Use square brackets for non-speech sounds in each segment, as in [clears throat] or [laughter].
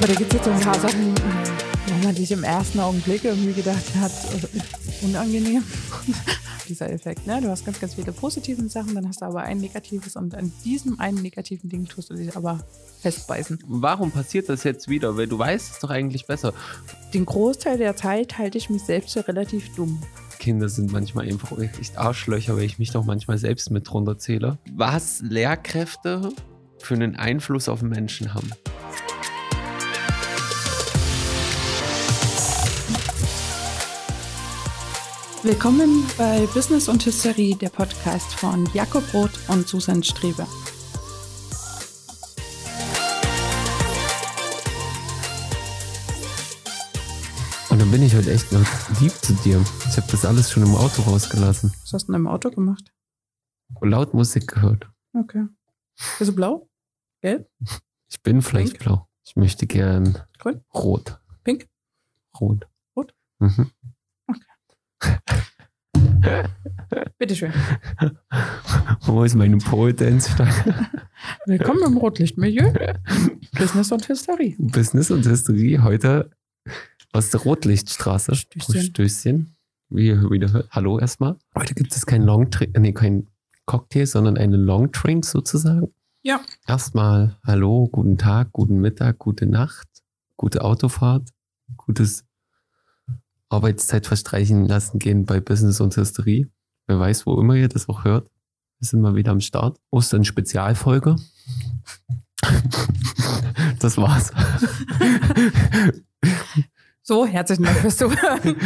Aber da gibt es jetzt so ein paar Sachen, wo man sich im ersten Augenblick irgendwie gedacht hat, äh, unangenehm. [laughs] Dieser Effekt, ne? Du hast ganz, ganz viele positive Sachen, dann hast du aber ein negatives und an diesem einen negativen Ding tust du dich aber festbeißen. Warum passiert das jetzt wieder? Weil du weißt es doch eigentlich besser. Den Großteil der Zeit halte ich mich selbst für relativ dumm. Kinder sind manchmal einfach echt Arschlöcher, weil ich mich doch manchmal selbst mit drunter zähle. Was Lehrkräfte für einen Einfluss auf Menschen haben. Willkommen bei Business und Hysterie, der Podcast von Jakob Roth und Susan Strebe. Und dann bin ich heute echt noch lieb zu dir. Ich habe das alles schon im Auto rausgelassen. Was hast du denn im Auto gemacht? Laut Musik gehört. Okay. Bist du blau? Gelb? Ich bin vielleicht Pink? blau. Ich möchte gern Grün? rot. Pink? Rot. Rot? Mhm. Bitteschön. Wo ist meine Pole Dance Willkommen im Rotlichtmilieu. Business und Hysterie. Business und Historie heute aus der Rotlichtstraße. Stößchen. Stößchen. Wie wieder. Hallo erstmal. Heute gibt es kein Long nee, kein Cocktail, sondern einen Long Drink sozusagen. Ja. Erstmal Hallo, guten Tag, guten Mittag, gute Nacht, gute Autofahrt, gutes Arbeitszeit verstreichen lassen gehen bei Business und Hysterie. Wer weiß, wo immer ihr das auch hört. Wir sind mal wieder am Start. Ostern Spezialfolge. [laughs] das war's. [laughs] So, herzlichen Dank fürs Zuhören.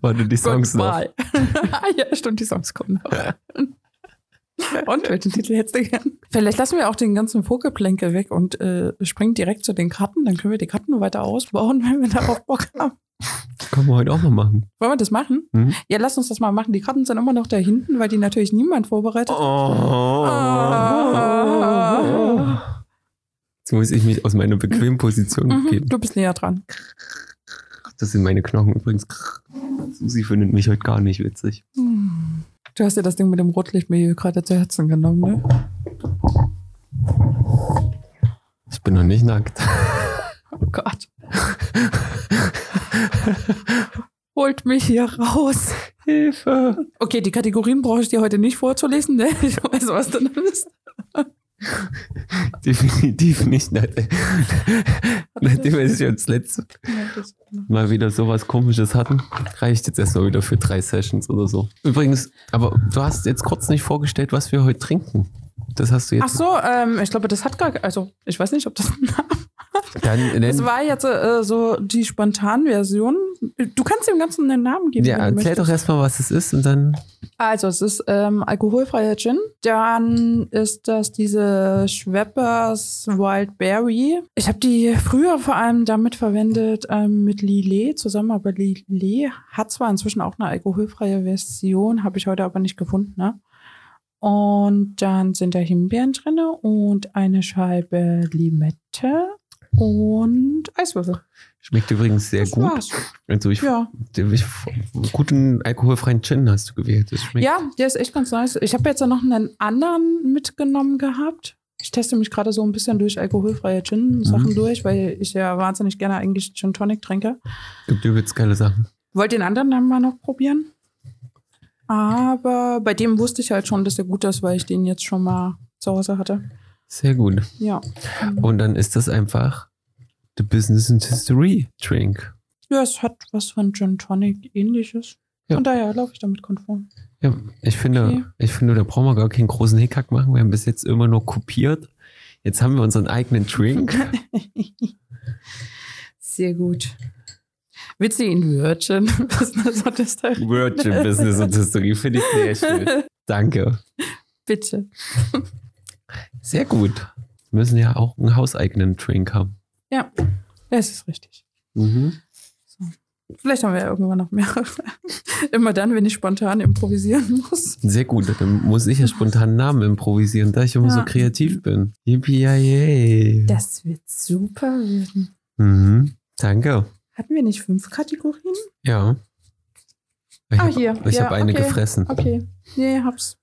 Warte, die Songs noch. [laughs] ja, stimmt, die Songs kommen noch. Und welchen Titel hättest du gern? Vielleicht lassen wir auch den ganzen Vogelplänkel weg und äh, springen direkt zu den Karten. Dann können wir die Karten weiter ausbauen, [laughs] wenn wir darauf Bock haben. Können wir heute auch mal machen. Wollen wir das machen? Hm? Ja, lass uns das mal machen. Die Karten sind immer noch da hinten, weil die natürlich niemand vorbereitet Oh. Ah. Jetzt muss ich mich aus meiner bequemen Position Mhm, begeben. du bist näher dran. Das sind meine Knochen übrigens. Susi findet mich heute gar nicht witzig. Hm. Du hast dir das Ding mit dem Rotlichtmilieu gerade zu Herzen genommen, ne? Ich bin noch nicht nackt. [laughs] Oh Gott. [laughs] Holt mich hier raus. Hilfe! Okay, die Kategorien brauche ich dir heute nicht vorzulesen, ne? Ich weiß, was drin ist. [laughs] Definitiv nicht. Nachdem wir jetzt letzte Mal wieder sowas komisches hatten, reicht jetzt erstmal wieder für drei Sessions oder so. Übrigens, aber du hast jetzt kurz nicht vorgestellt, was wir heute trinken. Das hast du jetzt. Ach so, ähm, ich glaube, das hat gar, also ich weiß nicht, ob das [laughs] einen Namen Dann Das war jetzt äh, so die Spontanversion. Du kannst dem Ganzen einen Namen geben. ja, wenn du erzähl doch erstmal, was es ist und dann. Also, es ist ähm, alkoholfreier Gin. Dann ist das diese Schweppers Wild Berry. Ich habe die früher vor allem damit verwendet ähm, mit Lillet zusammen, aber Lillet hat zwar inzwischen auch eine alkoholfreie Version, habe ich heute aber nicht gefunden. Ne? Und dann sind da Himbeeren drin und eine Scheibe Limette und Eiswürfel. Schmeckt übrigens sehr Das gut. war's. Also ich, Ja. ich, guten alkoholfreien Gin hast du gewählt. Ja, der ist echt ganz nice. Ich habe jetzt noch einen anderen mitgenommen gehabt. Ich teste mich gerade so ein bisschen durch alkoholfreie Gin-Sachen Mhm. durch, weil ich ja wahnsinnig gerne eigentlich Gin Tonic trinke. Gibt übelst geile Sachen. Wollte den anderen dann mal noch probieren. Aber bei dem wusste ich halt schon, dass der gut ist, weil ich den jetzt schon mal zu Hause hatte. Sehr gut. Ja. Und dann ist das einfach The Business and History Drink. Ja, es hat was von Gin Tonic ähnliches. Ja. Von daher laufe ich damit konform. Ja, ich finde, Okay. ich finde, da brauchen wir gar keinen großen Hickhack machen. Wir haben bis jetzt immer nur kopiert. Jetzt haben wir unseren eigenen Drink. [laughs] Sehr gut. Du ihn Virgin Business und History? Virgin Business und History finde ich sehr schön. Danke. Bitte. Sehr gut. Wir müssen ja auch einen hauseigenen Drink haben. Ja, das ist richtig. Mhm. Vielleicht haben wir ja irgendwann noch mehr. Immer dann, wenn ich spontan improvisieren muss. Sehr gut. Dann muss ich ja spontan Namen improvisieren, da ich immer so Ja. kreativ bin. Yippie Das wird super werden. Mhm. Danke. Hatten wir nicht fünf Kategorien? Ja. Ich Ah, habe hier. ich Ja, hab eine okay. gefressen. Okay. Nee, hab's.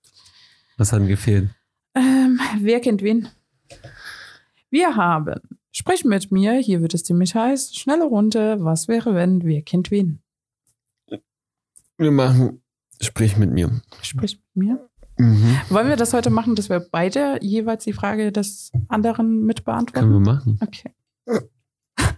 Was hat denn gefehlt? Ähm, wer kennt wen? Wir haben Sprich mit mir, hier wird es ziemlich heiß. Schnelle Runde, was wäre, wenn, wer kennt wen? Wir machen, sprich mit mir. Sprich mit mir. Mhm. Wollen wir das heute machen, dass wir beide jeweils die Frage des anderen mit Können beantworten? wir machen. Okay.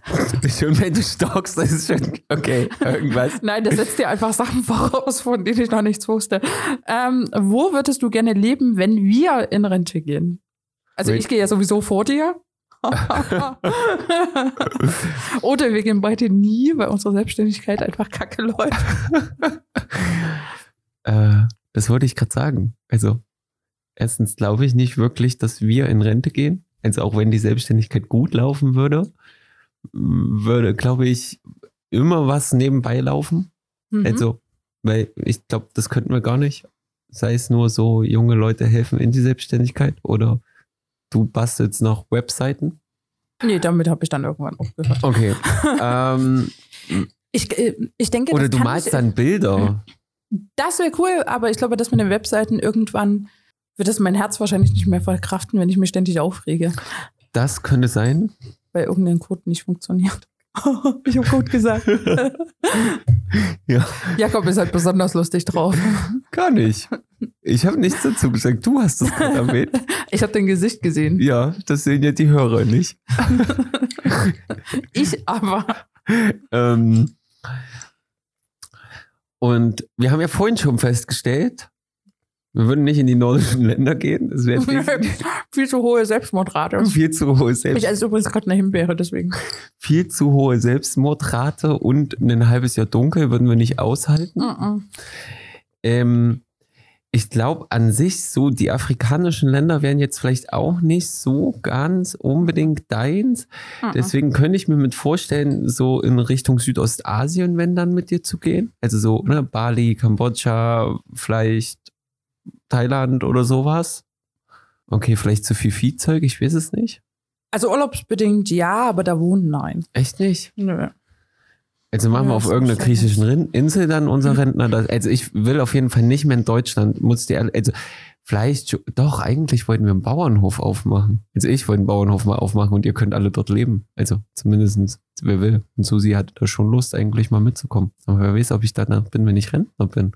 [laughs] Schon wenn du stockst, das ist schon, okay, irgendwas. Nein, das setzt dir einfach Sachen [laughs] voraus, von denen ich noch nichts wusste. Ähm, wo würdest du gerne leben, wenn wir in Rente gehen? Also Wait. ich gehe ja sowieso vor dir. [laughs] Oder wir gehen beide nie, weil unsere Selbstständigkeit einfach kacke läuft. Äh, das wollte ich gerade sagen. Also, erstens glaube ich nicht wirklich, dass wir in Rente gehen. Also, auch wenn die Selbstständigkeit gut laufen würde, würde, glaube ich, immer was nebenbei laufen. Mhm. Also, weil ich glaube, das könnten wir gar nicht. Sei es nur so, junge Leute helfen in die Selbstständigkeit oder du bastelst noch Webseiten. nee, damit habe ich dann irgendwann aufgehört. Okay. [laughs] ähm, Ich, äh, ich denke, oder das du malst ich, dann Bilder. Das wäre cool, aber ich glaube, dass mit den Webseiten irgendwann wird es mein Herz wahrscheinlich nicht mehr verkraften, wenn ich mich ständig aufrege, Das könnte sein. Weil irgendein Code nicht funktioniert. [laughs] ich habe gut gesagt. [laughs] Ja. Jakob ist halt besonders lustig drauf. Gar nicht. Ich habe nichts dazu gesagt. Du hast es gerade erwähnt. Ich habe dein Gesicht gesehen. Ja, das sehen ja die Hörer nicht. Ich aber. Ähm, und wir haben ja vorhin schon festgestellt, wir würden nicht in die nordischen [laughs] Länder gehen. Das wäre [laughs] Viel zu hohe Selbstmordrate. [laughs] viel zu hohe Ich Selbst, esse übrigens gerade eine Himbeere, deswegen. viel zu hohe Selbstmordrate und ein halbes Jahr dunkel würden wir nicht aushalten. Mhm. Ähm, ich glaube an sich so, die afrikanischen Länder wären jetzt vielleicht auch nicht so ganz unbedingt deins. Mhm. Deswegen könnte ich mir mit vorstellen, so in Richtung Südostasien, wenn dann mit dir zu gehen. Also so ne, Bali, Kambodscha, vielleicht Thailand oder sowas. Okay, vielleicht zu viel Viehzeug, ich weiß es nicht. Also urlaubsbedingt ja, aber da wohnen nein. Echt nicht? Nö. Also machen wir auf irgendeiner griechischen Insel dann unser Rentner. Das, also ich will auf jeden Fall nicht mehr in Deutschland. Muss die, also vielleicht, doch, eigentlich wollten wir einen Bauernhof aufmachen. Also ich wollte einen Bauernhof mal aufmachen und ihr könnt alle dort leben. Also zumindestens wer will. Und Susi hatte da schon Lust, eigentlich mal mitzukommen. Aber wer weiß, ob ich danach bin, wenn ich Rentner bin.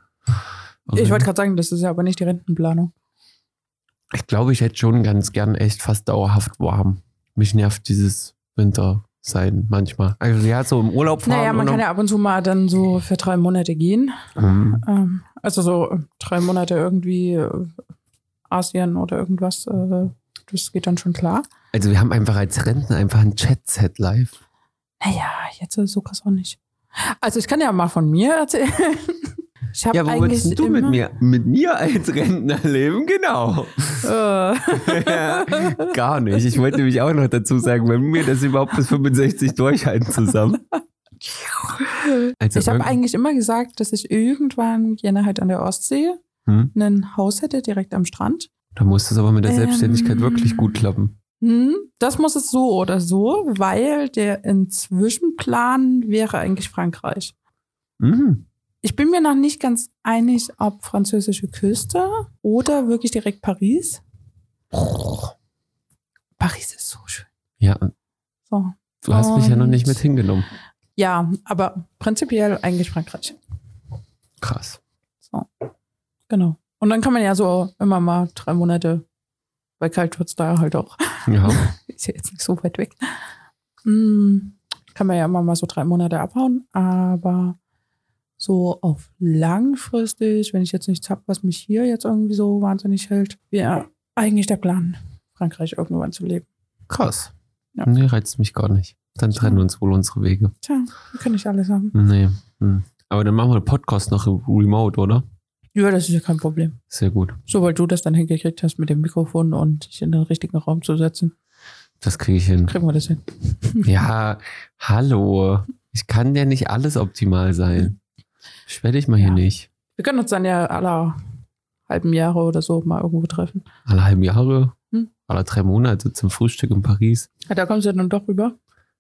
Aber Ich wollte gerade sagen, das ist ja aber nicht die Rentenplanung. ich glaube, ich hätte schon ganz gern echt fast dauerhaft warm. Mich nervt dieses Winter sein manchmal. Also ja, so im Urlaub fahren. Naja, man kann ja ab und zu mal dann so für drei Monate gehen. Mhm. Ähm, also so drei Monate irgendwie äh, Asien oder irgendwas. Äh, das geht dann schon klar. Also wir haben einfach als Rentner einfach ein Chat-Set live. Naja, jetzt ist so krass auch nicht. Also ich kann ja mal von mir erzählen. [laughs] Ich Ja, wo willst du mit mir? Mit mir als Rentner leben? Genau. [laughs] Äh, Gar nicht. Ich wollte nämlich auch noch dazu sagen, wenn wir das überhaupt bis 65 durchhalten zusammen. Also ich habe eigentlich immer gesagt, dass ich irgendwann gerne halt an der Ostsee Hm? ein Haus hätte, direkt am Strand. Da muss es aber mit der Ähm. Selbstständigkeit wirklich gut klappen. Hm, das muss es so oder so, weil der Inzwischenplan wäre eigentlich Frankreich. Mhm. Ich bin mir noch nicht ganz einig, ob französische Küste oder wirklich direkt Paris. Paris ist so schön. Ja, So. du hast mich ja noch nicht mit hingenommen. Ja, aber prinzipiell eigentlich Frankreich. Krass. So. Genau. Und dann kann man ja so immer mal drei Monate, weil kalt da halt auch. Ja. [laughs] Ist ja jetzt nicht so weit weg. Hm, kann man ja immer mal so drei Monate abhauen, aber so auf langfristig, wenn ich jetzt nichts habe, was mich hier jetzt irgendwie so wahnsinnig hält, wäre eigentlich der Plan, Frankreich irgendwann zu leben. Krass. Ja. Nee, reizt mich gar nicht. Dann trennen uns wohl unsere Wege. Tja, kann ich alles haben. Nee. Hm. Aber dann machen wir den Podcast noch im remote, oder? Ja, das ist ja kein Problem. Sehr gut. Sobald du das dann hingekriegt hast mit dem Mikrofon und dich in den richtigen Raum zu setzen, Das kriege ich hin. kriegen wir das hin. Ja, hallo. Ich kann ja nicht alles optimal sein. [laughs] Beschwer dich mal hier Ja. nicht. Wir können uns dann ja alle halben Jahre oder so mal irgendwo treffen. Alle halben Jahre, Hm. alle drei Monate zum Frühstück in Paris. Ja, da kommst du dann doch rüber.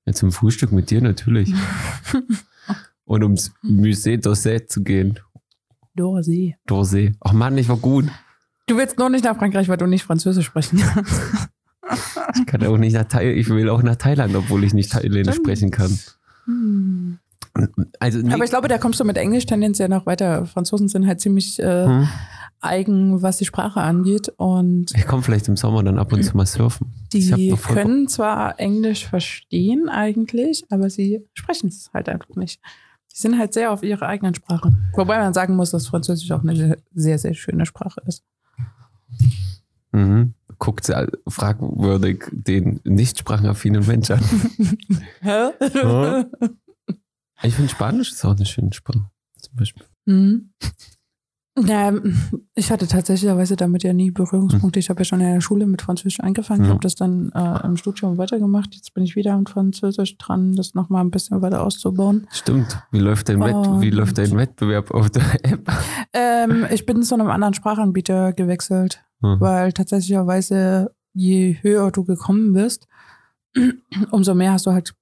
Ja, zum Frühstück mit dir natürlich. [laughs] Und ums Musée d'Orsay zu gehen. Dorsey. D'Orsay. Ach Mann, ich war gut. Du willst nur nicht nach Frankreich, weil du nicht Französisch sprechen kannst. Ich kann auch nicht nach Thailand, ich will auch nach Thailand, obwohl ich nicht Thailändisch sprechen kann. Hm. Also, nee, Aber ich glaube, da kommst du mit Englisch tendenziell noch weiter. Franzosen sind halt ziemlich äh, hm, eigen, was die Sprache angeht. Und ich komme vielleicht im Sommer dann ab und zu mal surfen. Die Bock. können zwar Englisch verstehen eigentlich, aber sie sprechen es halt einfach nicht. Die sind halt sehr auf ihre eigenen Sprache. Wobei man sagen muss, dass Französisch auch eine sehr, sehr schöne Sprache ist. Mhm. Guckt sie fragwürdig den nicht sprachaffinen Mensch an. [laughs] Hä? Ich finde Spanisch ist auch eine schöne Sprache. Zum Beispiel. Mhm. Ja, [laughs] ich hatte tatsächlicherweise damit ja nie Berührungspunkte. Ich habe ja schon in der Schule mit Französisch angefangen, Ja. habe das dann äh, im Studium weitergemacht. Jetzt bin ich wieder am Französisch dran, das nochmal ein bisschen weiter auszubauen. Stimmt. Wie läuft dein, Wett wie läuft dein Wettbewerb auf der [laughs] App? Ähm, ich bin zu einem anderen Sprachanbieter gewechselt, Mhm. weil tatsächlicherweise, je höher du gekommen bist, [clears throat] umso mehr hast du halt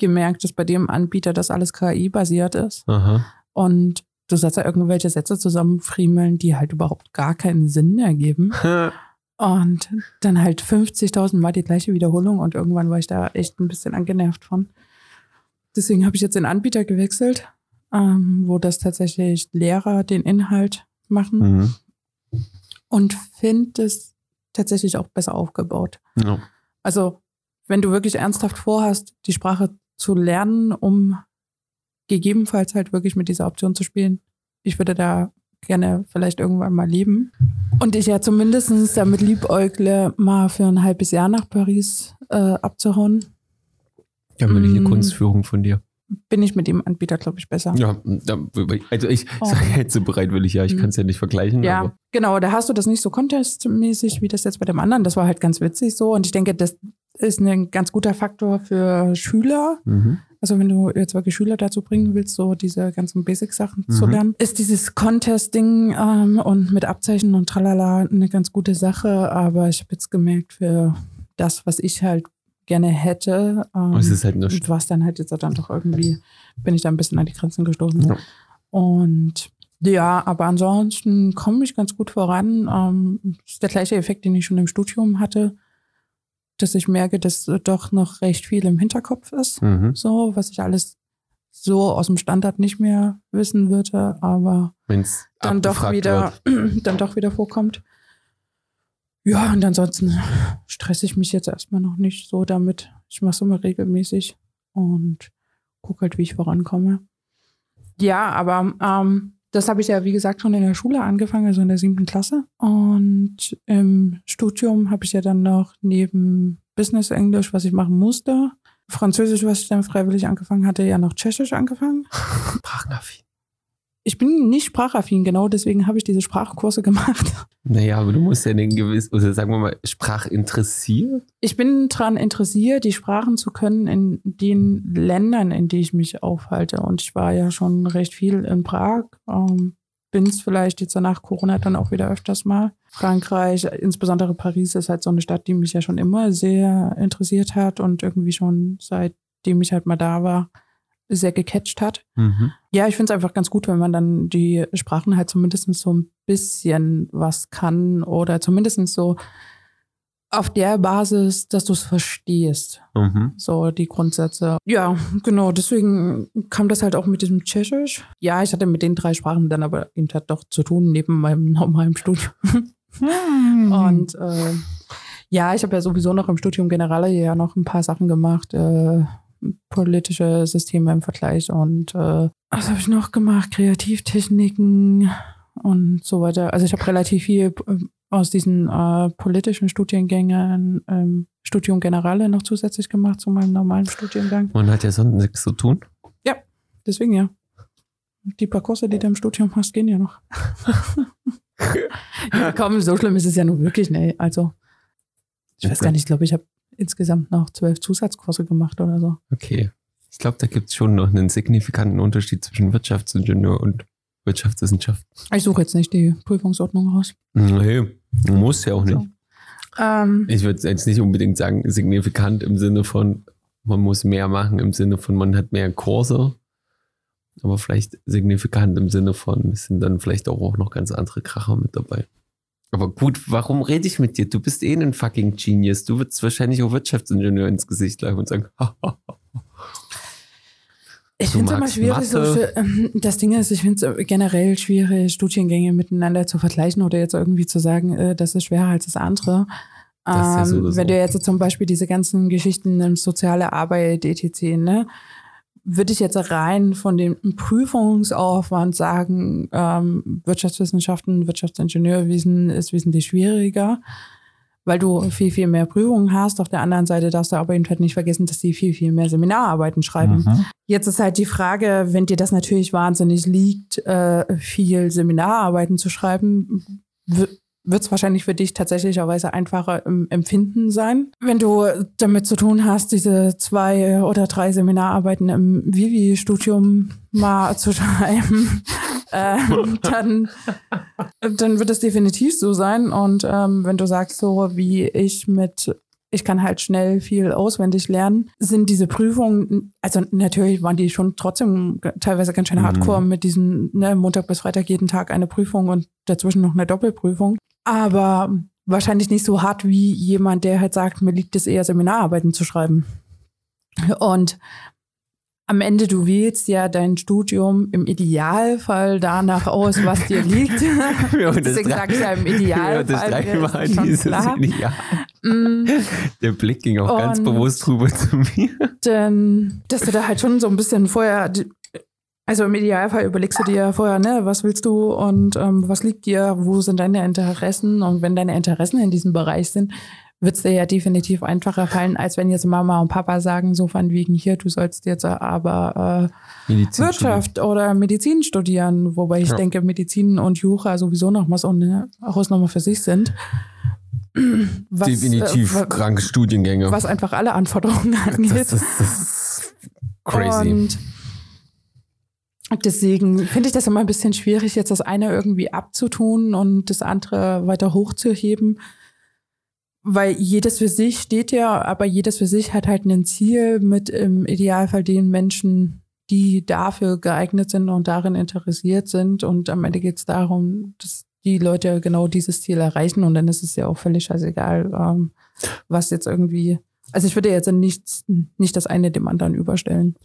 gemerkt, dass bei dem Anbieter das alles KI-basiert ist. Aha. Und du sollst da irgendwelche Sätze zusammenfriemeln, die halt überhaupt gar keinen Sinn ergeben. [laughs] Und dann halt 50.000 Mal die gleiche Wiederholung und irgendwann war ich da echt ein bisschen angenervt von. Deswegen habe ich jetzt den Anbieter gewechselt, ähm, wo das tatsächlich Lehrer den Inhalt machen Mhm. und finde es tatsächlich auch besser aufgebaut. Ja. Also, wenn du wirklich ernsthaft vorhast, die Sprache zu lernen, um gegebenenfalls halt wirklich mit dieser Option zu spielen, ich würde da gerne vielleicht irgendwann mal leben. Und ich ja zumindest damit liebäugle, mal für ein halbes Jahr nach Paris äh, abzuhauen, Dann will ich eine Mm. Kunstführung von dir. Bin ich mit dem Anbieter, glaube ich, besser. Ja, also ich Oh. sage jetzt so bereitwillig, ja, ich Mhm. kann es ja nicht vergleichen. Ja, Aber, genau. Da hast du das nicht so contestmäßig wie das jetzt bei dem anderen. Das war halt ganz witzig so. Und ich denke, das ist ein ganz guter Faktor für Schüler. mhm. Also wenn du jetzt wirklich Schüler dazu bringen willst, so diese ganzen Basic-Sachen zu Mhm. lernen, ist dieses Contest-Ding ähm, und mit Abzeichen und tralala eine ganz gute Sache. Aber ich habe jetzt gemerkt, für das, was ich halt gerne hätte, ähm, Es ist halt war es dann halt jetzt dann doch irgendwie, bin ich da ein bisschen an die Grenzen gestoßen. Ja. Und ja, aber ansonsten komme ich ganz gut voran. Ähm, ist der gleiche Effekt, den ich schon im Studium hatte, dass ich merke, dass doch noch recht viel im Hinterkopf ist. Mhm. So, was ich alles so aus dem Standard nicht mehr wissen würde, aber Wenn es dann doch wieder, [clears throat] dann doch wieder vorkommt. Ja, und ansonsten stresse ich mich jetzt erstmal noch nicht so damit. Ich mache es immer regelmäßig und gucke halt, wie ich vorankomme. Ja, aber ähm, das habe ich ja, wie gesagt, schon in der Schule angefangen, also in der siebten Klasse. Und im Studium habe ich ja dann noch neben Business Englisch, was ich machen musste, Französisch, was ich dann freiwillig angefangen hatte, ja noch Tschechisch angefangen. [laughs] Sprachaffin. Ich bin nicht sprachaffin, genau deswegen habe ich diese Sprachkurse gemacht. Naja, aber du musst ja den gewissen, oder sagen wir mal, sprachinteressiert. Ich bin daran interessiert, die Sprachen zu können in den Ländern, in denen ich mich aufhalte. Und ich war ja schon recht viel in Prag. Ähm, bin es vielleicht jetzt nach Corona dann auch wieder öfters mal. Frankreich, insbesondere Paris, ist halt so eine Stadt, die mich ja schon immer sehr interessiert hat und irgendwie schon seitdem ich halt mal da war, sehr gecatcht hat. Mhm. Ja, ich finde es einfach ganz gut, wenn man dann die Sprachen halt zumindest so ein bisschen was kann oder zumindest so auf der Basis, dass du es verstehst. Mhm. So die Grundsätze. Ja, genau, deswegen kam das halt auch mit diesem Tschechisch. Ja, ich hatte mit den drei Sprachen dann aber eben halt doch zu tun, neben meinem [laughs] normalen Studium. Und äh, ja, ich habe ja sowieso noch im Studium Generale ja noch ein paar Sachen gemacht, äh, politische Systeme im Vergleich und äh, was habe ich noch gemacht? Kreativtechniken und so weiter. Also ich habe relativ viel äh, aus diesen äh, politischen Studiengängen ähm, Studium Generale noch zusätzlich gemacht zu meinem normalen Studiengang. Man hat ja sonst nichts zu tun. Deswegen ja. Die paar Kurse, die du im Studium hast, gehen ja noch. [laughs] ja, komm, so schlimm ist es ja nun wirklich, ne? Also, ich weiß gar nicht, ich glaube, ich habe insgesamt noch zwölf Zusatzkurse gemacht oder so. Okay. Ich glaube, da gibt es schon noch einen signifikanten Unterschied zwischen Wirtschaftsingenieur und Wirtschaftswissenschaft. Ich suche jetzt nicht die Prüfungsordnung raus. Nee, muss ja auch nicht. So. Ähm, Ich würde jetzt nicht unbedingt sagen, signifikant im Sinne von, man muss mehr machen, im Sinne von, man hat mehr Kurse. Aber vielleicht signifikant im Sinne von, es sind dann vielleicht auch, auch noch ganz andere Kracher mit dabei. Aber gut, warum rede ich mit dir? Du bist eh ein fucking Genius. Du würdest wahrscheinlich auch Wirtschaftsingenieur ins Gesicht laufen und sagen, [laughs] Ich finde es immer schwierig, so, ähm, das Ding ist, ich finde es generell schwierig, Studiengänge miteinander zu vergleichen oder jetzt irgendwie zu sagen, äh, das ist schwerer als das andere. Das Ähm, sowieso. wenn du jetzt so zum Beispiel diese ganzen Geschichten in soziale Arbeit, etc., ne, würde ich jetzt rein von dem Prüfungsaufwand sagen, ähm, Wirtschaftswissenschaften, Wirtschaftsingenieurwesen ist wesentlich schwieriger, weil du viel, viel mehr Prüfungen hast. Auf der anderen Seite darfst du aber eben halt nicht vergessen, dass die viel, viel mehr Seminararbeiten schreiben. Mhm. Jetzt ist halt die Frage, wenn dir das natürlich wahnsinnig liegt, äh, viel Seminararbeiten zu schreiben, wird es wahrscheinlich für dich tatsächlicherweise einfacher im Empfinden sein. Wenn du damit zu tun hast, diese zwei oder drei Seminararbeiten im Vivi-Studium mal zu [laughs] schreiben, ähm, dann, dann wird es definitiv so sein. Und ähm, wenn du sagst, so wie ich mit ich kann halt schnell viel auswendig lernen, sind diese Prüfungen, also natürlich waren die schon trotzdem teilweise ganz schön Mhm. hardcore mit diesem ne, Montag bis Freitag jeden Tag eine Prüfung und dazwischen noch eine Doppelprüfung. Aber wahrscheinlich nicht so hart wie jemand, der halt sagt, mir liegt es eher, Seminararbeiten zu schreiben. Und am Ende, du wählst ja dein Studium im Idealfall danach aus, was dir liegt. [laughs] [laughs] Deswegen sage ich ja im [laughs] Idealfall. unterstreichen ist mal schon dieses klar. Ideal. Mm, Der Blick ging auch ganz Und- bewusst rüber zu mir. denn, dass du da halt schon so ein bisschen vorher, also im Idealfall überlegst du dir vorher, ne, was willst du und ähm, was liegt dir, wo sind deine Interessen und wenn deine Interessen in diesem Bereich sind, wird es dir ja definitiv einfacher fallen, als wenn jetzt Mama und Papa sagen, so von wegen hier, du sollst jetzt aber äh, Medizin Wirtschaft oder Medizin studieren, wobei ich Ja. denke, Medizin und Jura sowieso noch mal so eine Hausnummer für sich sind. Was, Definitiv äh, kranke Studiengänge. was einfach alle Anforderungen angeht. das, ist, das ist crazy. Und deswegen finde ich das immer ein bisschen schwierig, jetzt das eine irgendwie abzutun und das andere weiter hochzuheben. Weil jedes für sich steht ja, aber jedes für sich hat halt ein Ziel mit im Idealfall den Menschen, die dafür geeignet sind und darin interessiert sind. Und am Ende geht es darum, dass die Leute genau dieses Ziel erreichen. Und dann ist es ja auch völlig scheißegal, ähm, was jetzt irgendwie. Also ich würde jetzt nicht, nicht das eine dem anderen überstellen.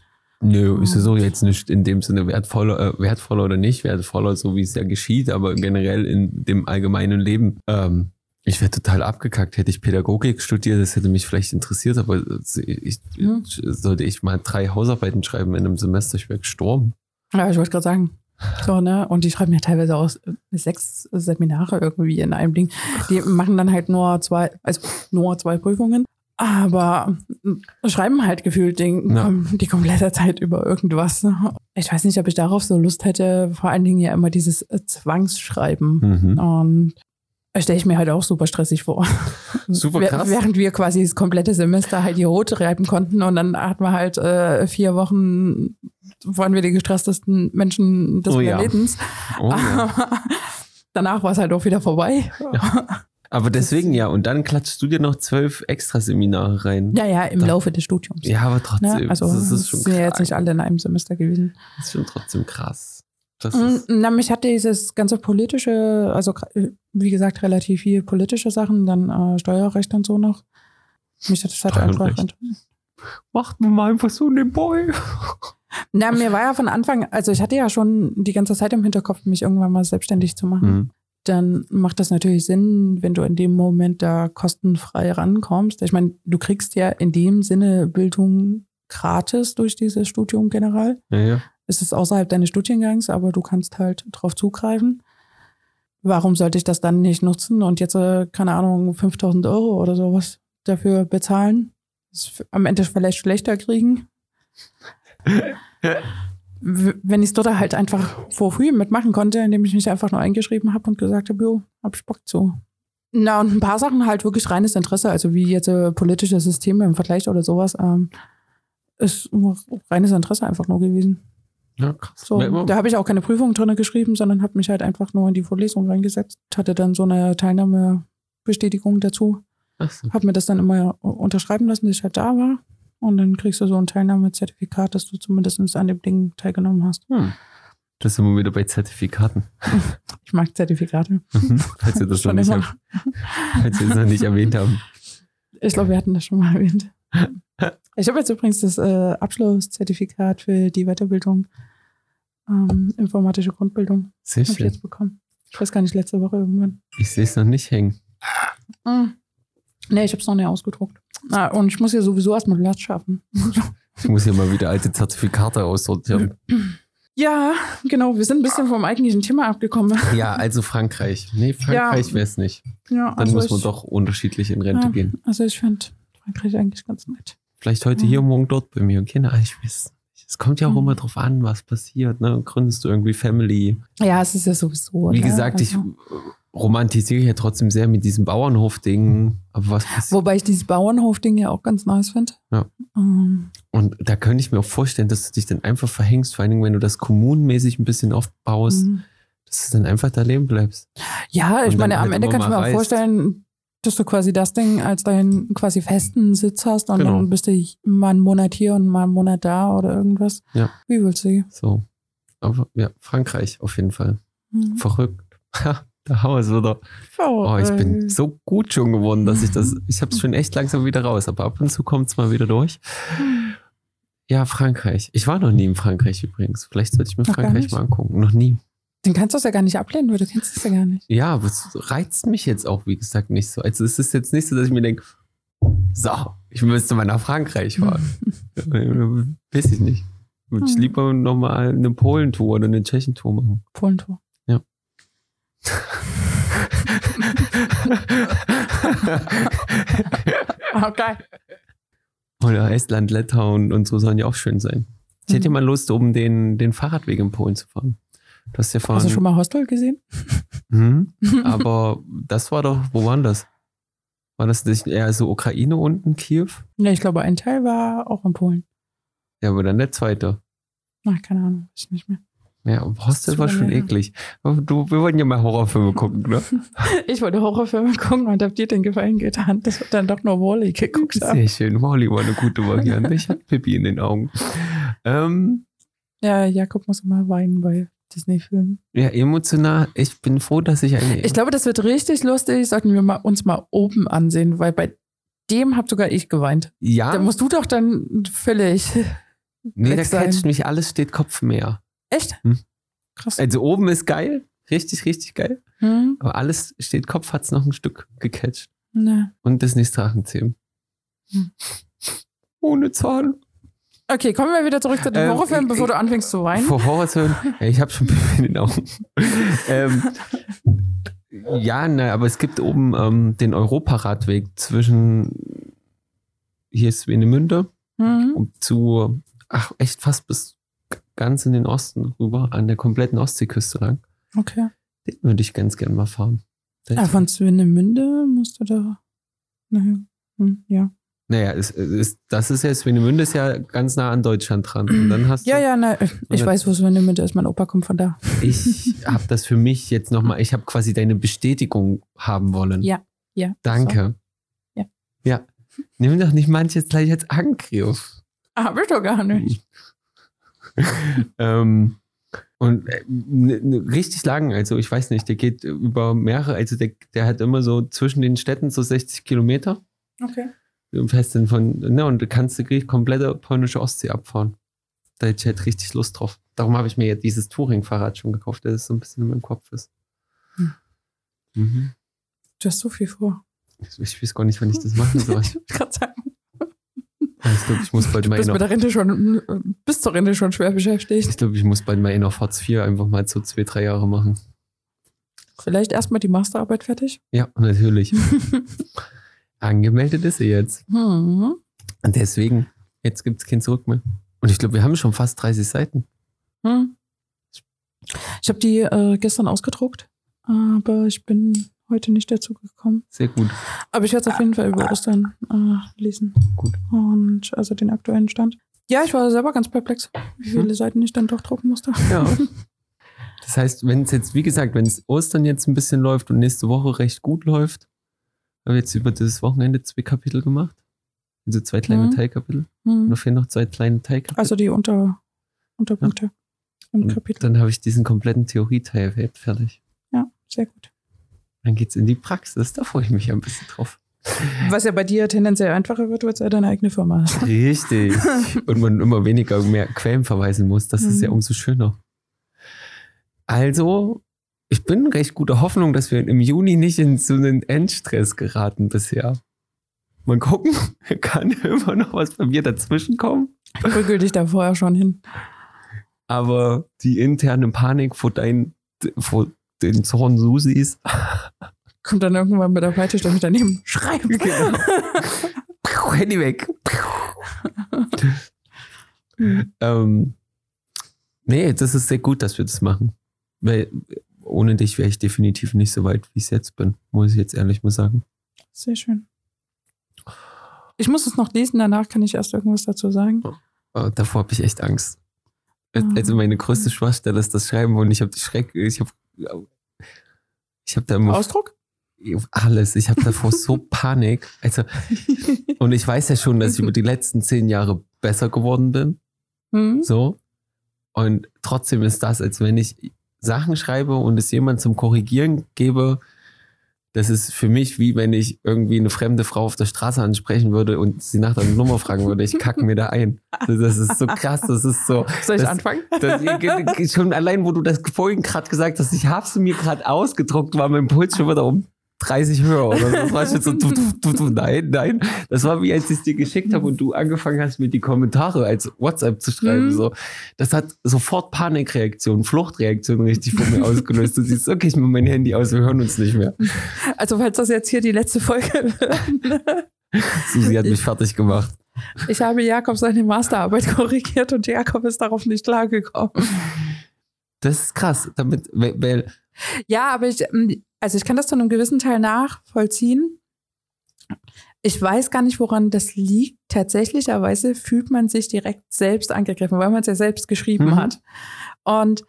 Nö, ist es so jetzt nicht in dem Sinne wertvoller, äh, wertvoller oder nicht wertvoller, so wie es ja geschieht, aber generell in dem allgemeinen Leben. Ähm, ich wäre total abgekackt, hätte ich Pädagogik studiert, das hätte mich vielleicht interessiert, aber ich, Ja. sollte ich mal drei Hausarbeiten schreiben in einem Semester, ich wäre gestorben. Ja, ich wollte gerade sagen. So, ne? Und die schreiben ja teilweise auch sechs Seminare irgendwie in einem Ding. Die machen dann halt nur zwei, also nur zwei Prüfungen. Aber schreiben halt gefühlt den, Ja. die komplette Zeit über irgendwas. ne? Ich weiß nicht, ob ich darauf so Lust hätte. Vor allen Dingen ja immer dieses Zwangsschreiben. Mhm. Und stelle ich mir halt auch super stressig vor. [laughs] Super krass. Während wir quasi das komplette Semester halt die Rote reiben konnten und dann hatten wir halt äh, vier Wochen, waren wir die gestresstesten Menschen des Oh ja. Planetens. Oh, ja. [laughs] Danach war es halt auch wieder vorbei. Aber deswegen ja, und dann klatschst du dir noch zwölf extra Seminare rein. Ja, ja, im Da- Laufe des Studiums. Ja, aber trotzdem, Ne? Also das ist schon sind ja jetzt nicht alle in einem Semester gewesen. Das ist schon trotzdem krass. Das Mm, ist, Na, mich hat dieses ganze politische, also wie gesagt, relativ viel politische Sachen, dann äh, Steuerrecht und so noch. Mich hat das halt einfach Steuerrecht. macht mir mal einfach so den Boy. Na, mir war ja von Anfang, also ich hatte ja schon die ganze Zeit im Hinterkopf, mich irgendwann mal selbstständig zu machen. Mhm. Dann macht das natürlich Sinn, wenn du in dem Moment da kostenfrei rankommst. Ich meine, du kriegst ja in dem Sinne Bildung gratis durch dieses Studium generell. Ja, ja. Es ist außerhalb deines Studiengangs, aber du kannst halt drauf zugreifen. Warum sollte ich das dann nicht nutzen und jetzt, äh, keine Ahnung, 5000 Euro oder sowas dafür bezahlen? Am Ende vielleicht schlechter kriegen. Wenn ich es dort halt einfach for free mitmachen konnte, indem ich mich einfach nur eingeschrieben habe und gesagt habe, jo, hab ich Bock zu. Na, und ein paar Sachen halt wirklich reines Interesse, also wie jetzt äh, politische Systeme im Vergleich oder sowas, ähm, ist reines Interesse einfach nur gewesen. Ja krass. So, da habe ich auch keine Prüfung drin geschrieben, sondern habe mich halt einfach nur in die Vorlesung reingesetzt. Hatte dann so eine Teilnahmebestätigung dazu. So. Habe mir das dann immer unterschreiben lassen, dass ich halt da war. Und dann kriegst du so ein Teilnahmezertifikat, dass du zumindest an dem Ding teilgenommen hast. Hm. Das sind wir wieder bei Zertifikaten. [laughs] Ich mag Zertifikate. Mhm. falls, ihr das [laughs] noch Schon nicht, hab- [laughs] falls ihr das noch nicht erwähnt haben. Ich glaube, wir hatten das schon mal erwähnt. Ich habe jetzt übrigens das äh, Abschlusszertifikat für die Weiterbildung ähm, informatische Grundbildung Sehr habe ich schön. jetzt bekommen. Ich weiß gar nicht, letzte Woche irgendwann. Ich sehe es noch nicht hängen. Mm. Nee, ich habe es noch nicht ausgedruckt. Ah, und ich muss ja sowieso erstmal Platz schaffen. [laughs] Ich muss hier mal wieder alte Zertifikate aussortieren. ja, genau. Wir sind ein bisschen vom eigentlichen Thema abgekommen. Ja, also Frankreich. Nee, Frankreich Ja. wäre es nicht. Ja, Dann also muss man ich, doch unterschiedlich in Rente Ja. gehen. Also ich finde Frankreich eigentlich ganz nett. Vielleicht heute Mhm. hier, morgen dort bei mir. Kinder, ich weiß. Es kommt ja auch Mhm. immer drauf an, was passiert. Ne? Gründest du irgendwie Family? Ja, es ist ja sowieso. Wie oder? gesagt, ich Also- romantisiere ja trotzdem sehr mit diesem Bauernhof-Ding. Aber was passiert? Wobei ich dieses Bauernhof-Ding ja auch ganz nice finde. Ja. Ähm, Und da könnte ich mir auch vorstellen, dass du dich dann einfach verhängst, vor allen Dingen, wenn du das kommunenmäßig ein bisschen aufbaust, mhm. dass du dann einfach da leben bleibst. Ja, ich meine, am halt Ende du mal mir auch vorstellen, dass du quasi das Ding als deinen quasi festen Sitz hast und Genau. dann bist du mal einen Monat hier und mal einen Monat da oder irgendwas. Ja. Wie willst du? So. Aber ja, Frankreich auf jeden Fall. Mhm. Verrückt. Da haben wir es wieder. Oh, ich bin so gut schon geworden, dass ich das, ich habe es schon echt langsam wieder raus, aber ab und zu kommt es mal wieder durch. Ja, Frankreich. Ich war noch nie in Frankreich übrigens. Vielleicht sollte ich mir Noch Frankreich mal angucken. Noch nie. Den kannst du es ja gar nicht ablehnen, weil du kennst es ja gar nicht. Ja, aber es reizt mich jetzt auch, wie gesagt, nicht so. Also es ist jetzt nicht so, dass ich mir denke, so, ich müsste mal nach Frankreich fahren. [laughs] Weiß ich nicht. Würde ich Hm. lieber nochmal eine Polentour oder eine Tschechentour machen. Polentor. Ja. [laughs] Okay. Oder Estland, Litauen und so sollen ja auch schön sein. Ich hätte ja Mhm. mal Lust, um den, den Fahrradweg in Polen zu fahren. Du hast ja fahren. Hast du schon mal Hostel gesehen? Mhm. [laughs] Aber das war doch, wo waren das? War das nicht eher so Ukraine unten, Kiew? Ne, ich glaube, ein Teil war auch in Polen. Ja, aber dann der zweite. Ach, keine Ahnung, weiß ich nicht mehr. Ja, Hostel war schon eklig. Du, wir wollten ja mal Horrorfilme gucken, ne? [laughs] Ich wollte Horrorfilme gucken und hab dir den Gefallen getan, dass wir dann doch nur Wally geguckt haben. Sehr schön. Wally war eine gute Variante. Ich hatte Pippi in den Augen. Ähm, Ja, Jakob muss immer weinen bei Disney-Filmen. ja, emotional. Ich bin froh, dass ich eine. Ich glaube, das wird richtig lustig. Sollten wir mal, uns mal oben ansehen, weil bei dem hab sogar ich geweint. ja, Da musst du doch dann völlig. nee, da catcht mich alles, steht Kopf mehr. Echt? Hm. Krass. Also oben ist geil. Richtig, richtig geil. Hm? Aber alles steht Kopf, hat's noch ein Stück gecatcht. Ne. Und Disneys Drachenzähmen. Hm. Ohne Zahn. Okay, kommen wir wieder zurück zu den Ähm, Horrorfilmen, bevor ich- du anfängst zu weinen. Vor Horrorfilmen. Ja, ich habe schon in den Augen. [laughs] ähm, ja, ne, aber es gibt oben ähm, den Europaradweg zwischen hier ist Swenemünde Hm? und zu, ach, echt fast bis ganz in den Osten rüber, an der kompletten Ostseeküste lang. Okay. Den würde ich ganz gern mal fahren. Da Ah, von Swinemünde musst du da. Naja. Hm, ja. Naja, es, es ist, das ist ja, Swenemünde ist ja ganz nah an Deutschland dran. Und dann hast Ja, du, ja, ne, ich dann- weiß, wo Swinemünde ist. Mein Opa kommt von da. ich habe das für mich jetzt nochmal, ich habe quasi deine Bestätigung haben wollen. Ja, ja. Danke. Ja. Ja. Nimm doch nicht manches gleich als Angriff. So. Hab ich doch gar nicht. [laughs] ähm, und äh, richtig lang, also ich weiß nicht, der geht über mehrere, also der, der hat immer so zwischen den Städten so 60 Kilometer. Okay. Festen von, ne, und du kannst die komplette polnische Ostsee abfahren. Da hätte ich halt richtig Lust drauf. Darum habe ich mir jetzt dieses Touring-Fahrrad schon gekauft, das so ein bisschen in meinem Kopf ist. Hm. Mhm. Du hast so viel vor. Ich weiß gar nicht, wann ich das machen soll. [laughs] Ich wollte gerade sagen, Ich glaube, ich muss bald du mal bist mit der Rente schon, äh, bis zur Rente schon schwer beschäftigt. Ich glaube, ich muss bald mal in auf Hartz IV einfach mal so zwei, drei Jahre machen. Vielleicht erstmal die Masterarbeit fertig. Ja, natürlich. [laughs] Angemeldet ist sie jetzt. Hm. Und deswegen, jetzt gibt es kein Zurück mehr. Und ich glaube, wir haben schon fast 30 Seiten. Hm. Ich habe die äh, gestern ausgedruckt, aber ich bin heute nicht dazu gekommen. Sehr gut. Aber ich werde es auf jeden Fall über Ostern äh, lesen. Gut. Und also den aktuellen Stand. Ja, ich war selber ganz perplex, wie viele Hm. Seiten ich dann doch drucken musste. Ja. [laughs] Das heißt, wenn es jetzt, wie gesagt, wenn es Ostern jetzt ein bisschen läuft und nächste Woche recht gut läuft, haben wir jetzt über das Wochenende zwei Kapitel gemacht. Also zwei kleine Mhm. Teilkapitel. Hm. Noch fehlen noch zwei kleine Teilkapitel. Also die Unter Unterpunkte. im Kapitel. Dann habe ich diesen kompletten Theorieteil fertig. Ja, sehr gut. Dann geht's in die Praxis. Da freue ich mich ein bisschen drauf. Was ja bei dir tendenziell einfacher wird, weil du deine eigene Firma hast. Richtig. [laughs] Und man immer weniger mehr Quellen verweisen muss. Das ist ja Mhm. umso schöner. Also, ich bin recht guter Hoffnung, dass wir im Juni nicht in so einen Endstress geraten bisher. Mal gucken, [laughs] kann immer noch was bei mir dazwischen kommen. Prügel dich da vorher schon hin. Aber die interne Panik vor, dein, vor den Zorn Susis, Kommt dann irgendwann mit der Peitsche stand daneben. [laughs] Schreib! genau. Handy weg. Ähm, nee, das ist sehr gut, dass wir das machen. Weil ohne dich wäre ich definitiv nicht so weit, wie ich jetzt bin, muss ich jetzt ehrlich mal sagen. Sehr schön. Ich muss es noch lesen, danach kann ich erst irgendwas dazu sagen. Äh, davor habe ich echt Angst. Ah. Also meine größte Schwachstelle ist das Schreiben und ich habe die Schreck, ich habe ich habe da immer Ausdruck? alles, ich habe davor so [laughs] Panik. Also und ich weiß ja schon, dass ich über die letzten zehn Jahre besser geworden bin. Hm? So. Und trotzdem ist das, als wenn ich Sachen schreibe und es jemand zum Korrigieren gebe. Das ist für mich wie wenn ich irgendwie eine fremde Frau auf der Straße ansprechen würde und sie nach der Nummer fragen würde. Ich kacke mir da ein. Das ist so krass. Das ist so. Soll ich das, anfangen? Das, schon allein, wo du das vorhin gerade gesagt hast, ich habe es mir gerade ausgedruckt, war mein Puls schon wieder um 30 höher oder so. Das war schon so, du, du, du, nein, nein. Das war wie als ich es dir geschickt habe und du angefangen hast, mir die Kommentare als WhatsApp zu schreiben. Mhm. So. Das hat sofort Panikreaktion, Fluchtreaktion richtig von mir ausgelöst. Du siehst, okay, ich mach mein Handy aus, wir hören uns nicht mehr. Also, falls das jetzt hier die letzte Folge wird. Susi hat mich fertig gemacht. Ich habe Jakob seine Masterarbeit korrigiert und Jakob ist darauf nicht klargekommen. Das ist krass. Damit, weil, weil Ja, aber ich, ähm, also ich kann das zu einem gewissen Teil nachvollziehen. Ich weiß gar nicht, woran das liegt. Tatsächlicherweise fühlt man sich direkt selbst angegriffen, weil man es ja selbst geschrieben Mhm. hat. Und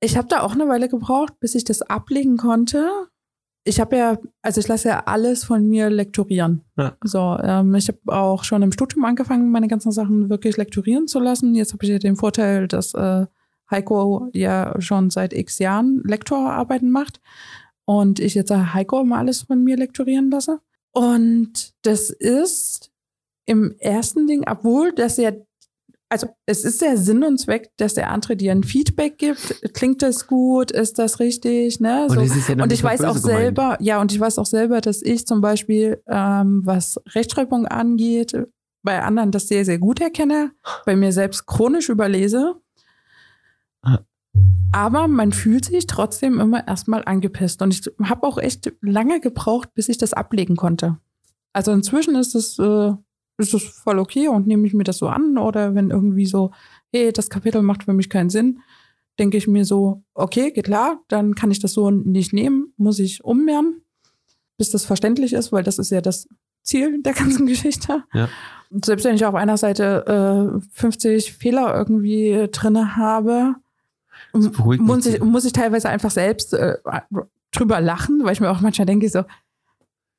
ich habe da auch eine Weile gebraucht, bis ich das ablegen konnte. Ich habe ja, also ich lasse ja alles von mir lektorieren. Ja. So, ähm, ich habe auch schon im Studium angefangen, meine ganzen Sachen wirklich lektorieren zu lassen. Jetzt habe ich ja den Vorteil, dass äh, Heiko ja schon seit x Jahren Lektorarbeiten macht und ich jetzt Heiko mal alles von mir lektorieren lasse. Und das ist im ersten Ding, obwohl das ja, also es ist der Sinn und Zweck, dass der andere dir ein Feedback gibt. Klingt das gut? Ist das richtig? Ne? und, So. ist ja Und ich weiß auch böse gemeint. selber, ja, und ich weiß auch selber, dass ich zum Beispiel, ähm, was Rechtschreibung angeht, bei anderen das sehr, sehr gut erkenne, bei mir selbst chronisch überlese. Aber man fühlt sich trotzdem immer erstmal angepisst. Und ich habe auch echt lange gebraucht, bis ich das ablegen konnte. Also inzwischen ist es, äh, ist es voll okay und nehme ich mir das so an. Oder wenn irgendwie so, hey, das Kapitel macht für mich keinen Sinn, denke ich mir so, okay, geht klar, dann kann ich das so nicht nehmen, muss ich ummehren, bis das verständlich ist, weil das ist ja das Ziel der ganzen [laughs] Geschichte. Ja. Und Selbst wenn ich auf einer Seite äh, 50 Fehler irgendwie drinne habe, Das beruhigt muss ich, muss ich teilweise einfach selbst äh, drüber lachen, weil ich mir auch manchmal denke so,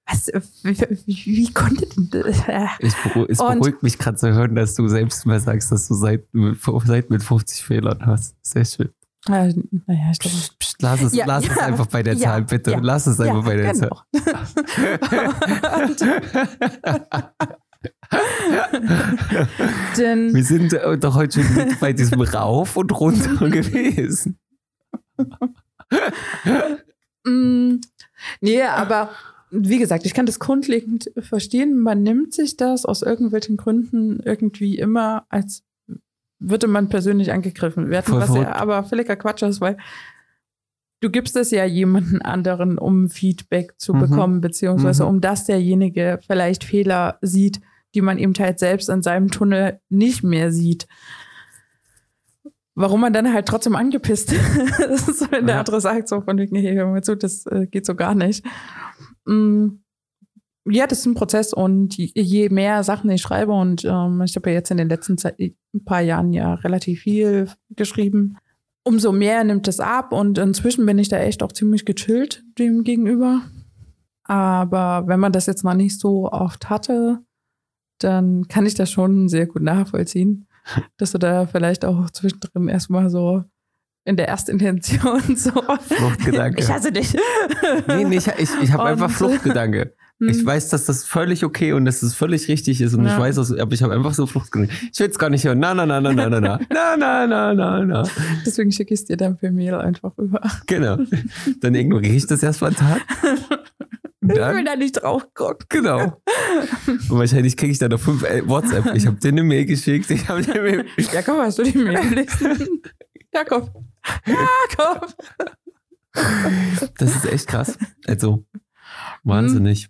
was, wie, wie, wie konnte denn das? Äh, Ich beru es Und- beruhigt mich gerade zu hören, dass du selbst mal sagst, dass du seit, seit mit 50 Fehlern hast. Sehr schön. äh, naja, ich glaube, Psst, psst, lass es, Ja, lass es ja, einfach bei der ja, Zahl, bitte. lass es einfach bei der. Zahl. [laughs] [laughs] [laughs] Denn, Wir sind äh, doch heute schon mit bei diesem Rauf und Runter [laughs] gewesen. Mm, nee, aber wie gesagt, ich kann das grundlegend verstehen. Man nimmt sich das aus irgendwelchen Gründen irgendwie immer, als würde man persönlich angegriffen werden, Voll was ja aber völliger Quatsch ist, weil du gibst es ja jemanden anderen, um Feedback zu Mhm. bekommen, beziehungsweise Mhm. um dass derjenige vielleicht Fehler sieht, die man eben halt selbst in seinem Tunnel nicht mehr sieht. Warum man dann halt trotzdem angepisst [laughs] ist, wenn der Ja. andere sagt, so von wegen, hey, hör mal zu, das äh, geht so gar nicht. Mm, Ja, das ist ein Prozess und je- mehr Sachen ich schreibe und ähm, ich habe ja jetzt in den letzten Zeit, paar Jahren ja relativ viel geschrieben, umso mehr nimmt es ab und inzwischen bin ich da echt auch ziemlich gechillt dem gegenüber. Aber wenn man das jetzt noch nicht so oft hatte, dann kann ich das schon sehr gut nachvollziehen. [laughs] dass du da vielleicht auch zwischendrin erstmal so in der Erstintention [laughs] so. Fluchtgedanke. Ich hasse dich. Nee, nee, ich, ich, ich habe einfach Fluchtgedanke. Ich Hm. weiß, dass das völlig okay und dass es völlig richtig ist und ich Ja. weiß, dass, aber ich habe einfach so Fluchtgedanke. Ich will es gar nicht hören. Na, na, na, na, na, na, na, [laughs] na, na, na, na, na. Deswegen schicke ich es dir dann per Mail einfach rüber. Genau. Dann ignoriere ich das erstmal einen Tag. Und Ich will dann, da nicht drauf gucken. genau. Und wahrscheinlich kriege ich dann noch fünf äh, WhatsApp. Ich habe dir eine Mail geschickt. Ich habe dir eine Mail. [laughs] Jakob, hast du die Mail gelesen? Jakob. Jakob. Das ist echt krass. Also, wahnsinnig.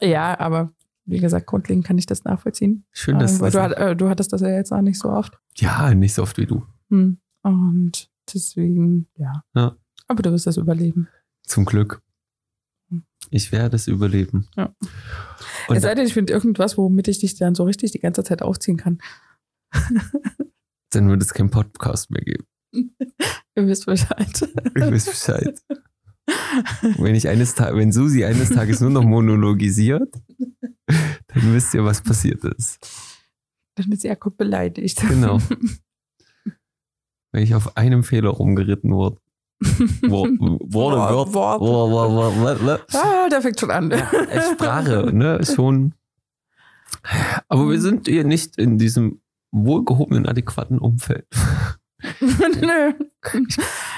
Ja, aber wie gesagt, grundlegend kann ich das nachvollziehen. Schön, dass Ähm, weil das. du, hat- äh, du hattest das ja jetzt auch nicht so oft. Ja, nicht so oft wie du. Hm. Und deswegen, ja. Ja. Aber du wirst das überleben. Zum Glück. Ich werde es überleben. Ja. Und es sei denn, ich finde irgendwas, womit ich dich dann so richtig die ganze Zeit aufziehen kann. [laughs] dann wird es keinen Podcast mehr geben. [laughs] Ihr wisst Bescheid. [laughs] Ihr wisst Bescheid. Wenn ich eines wenn Susi eines Tages nur noch monologisiert, dann wisst ihr, was passiert ist. Dann ist Jakob beleidigt. Genau. Wenn ich auf einem Fehler rumgeritten wurde. Wo- Wurde, wird, Wort. wo- wo- wo- wo- wo- Ah, der fängt schon an. Sprache, ne, ist schon. Aber wir sind hier nicht in diesem wohlgehobenen, adäquaten Umfeld. [laughs] Nö.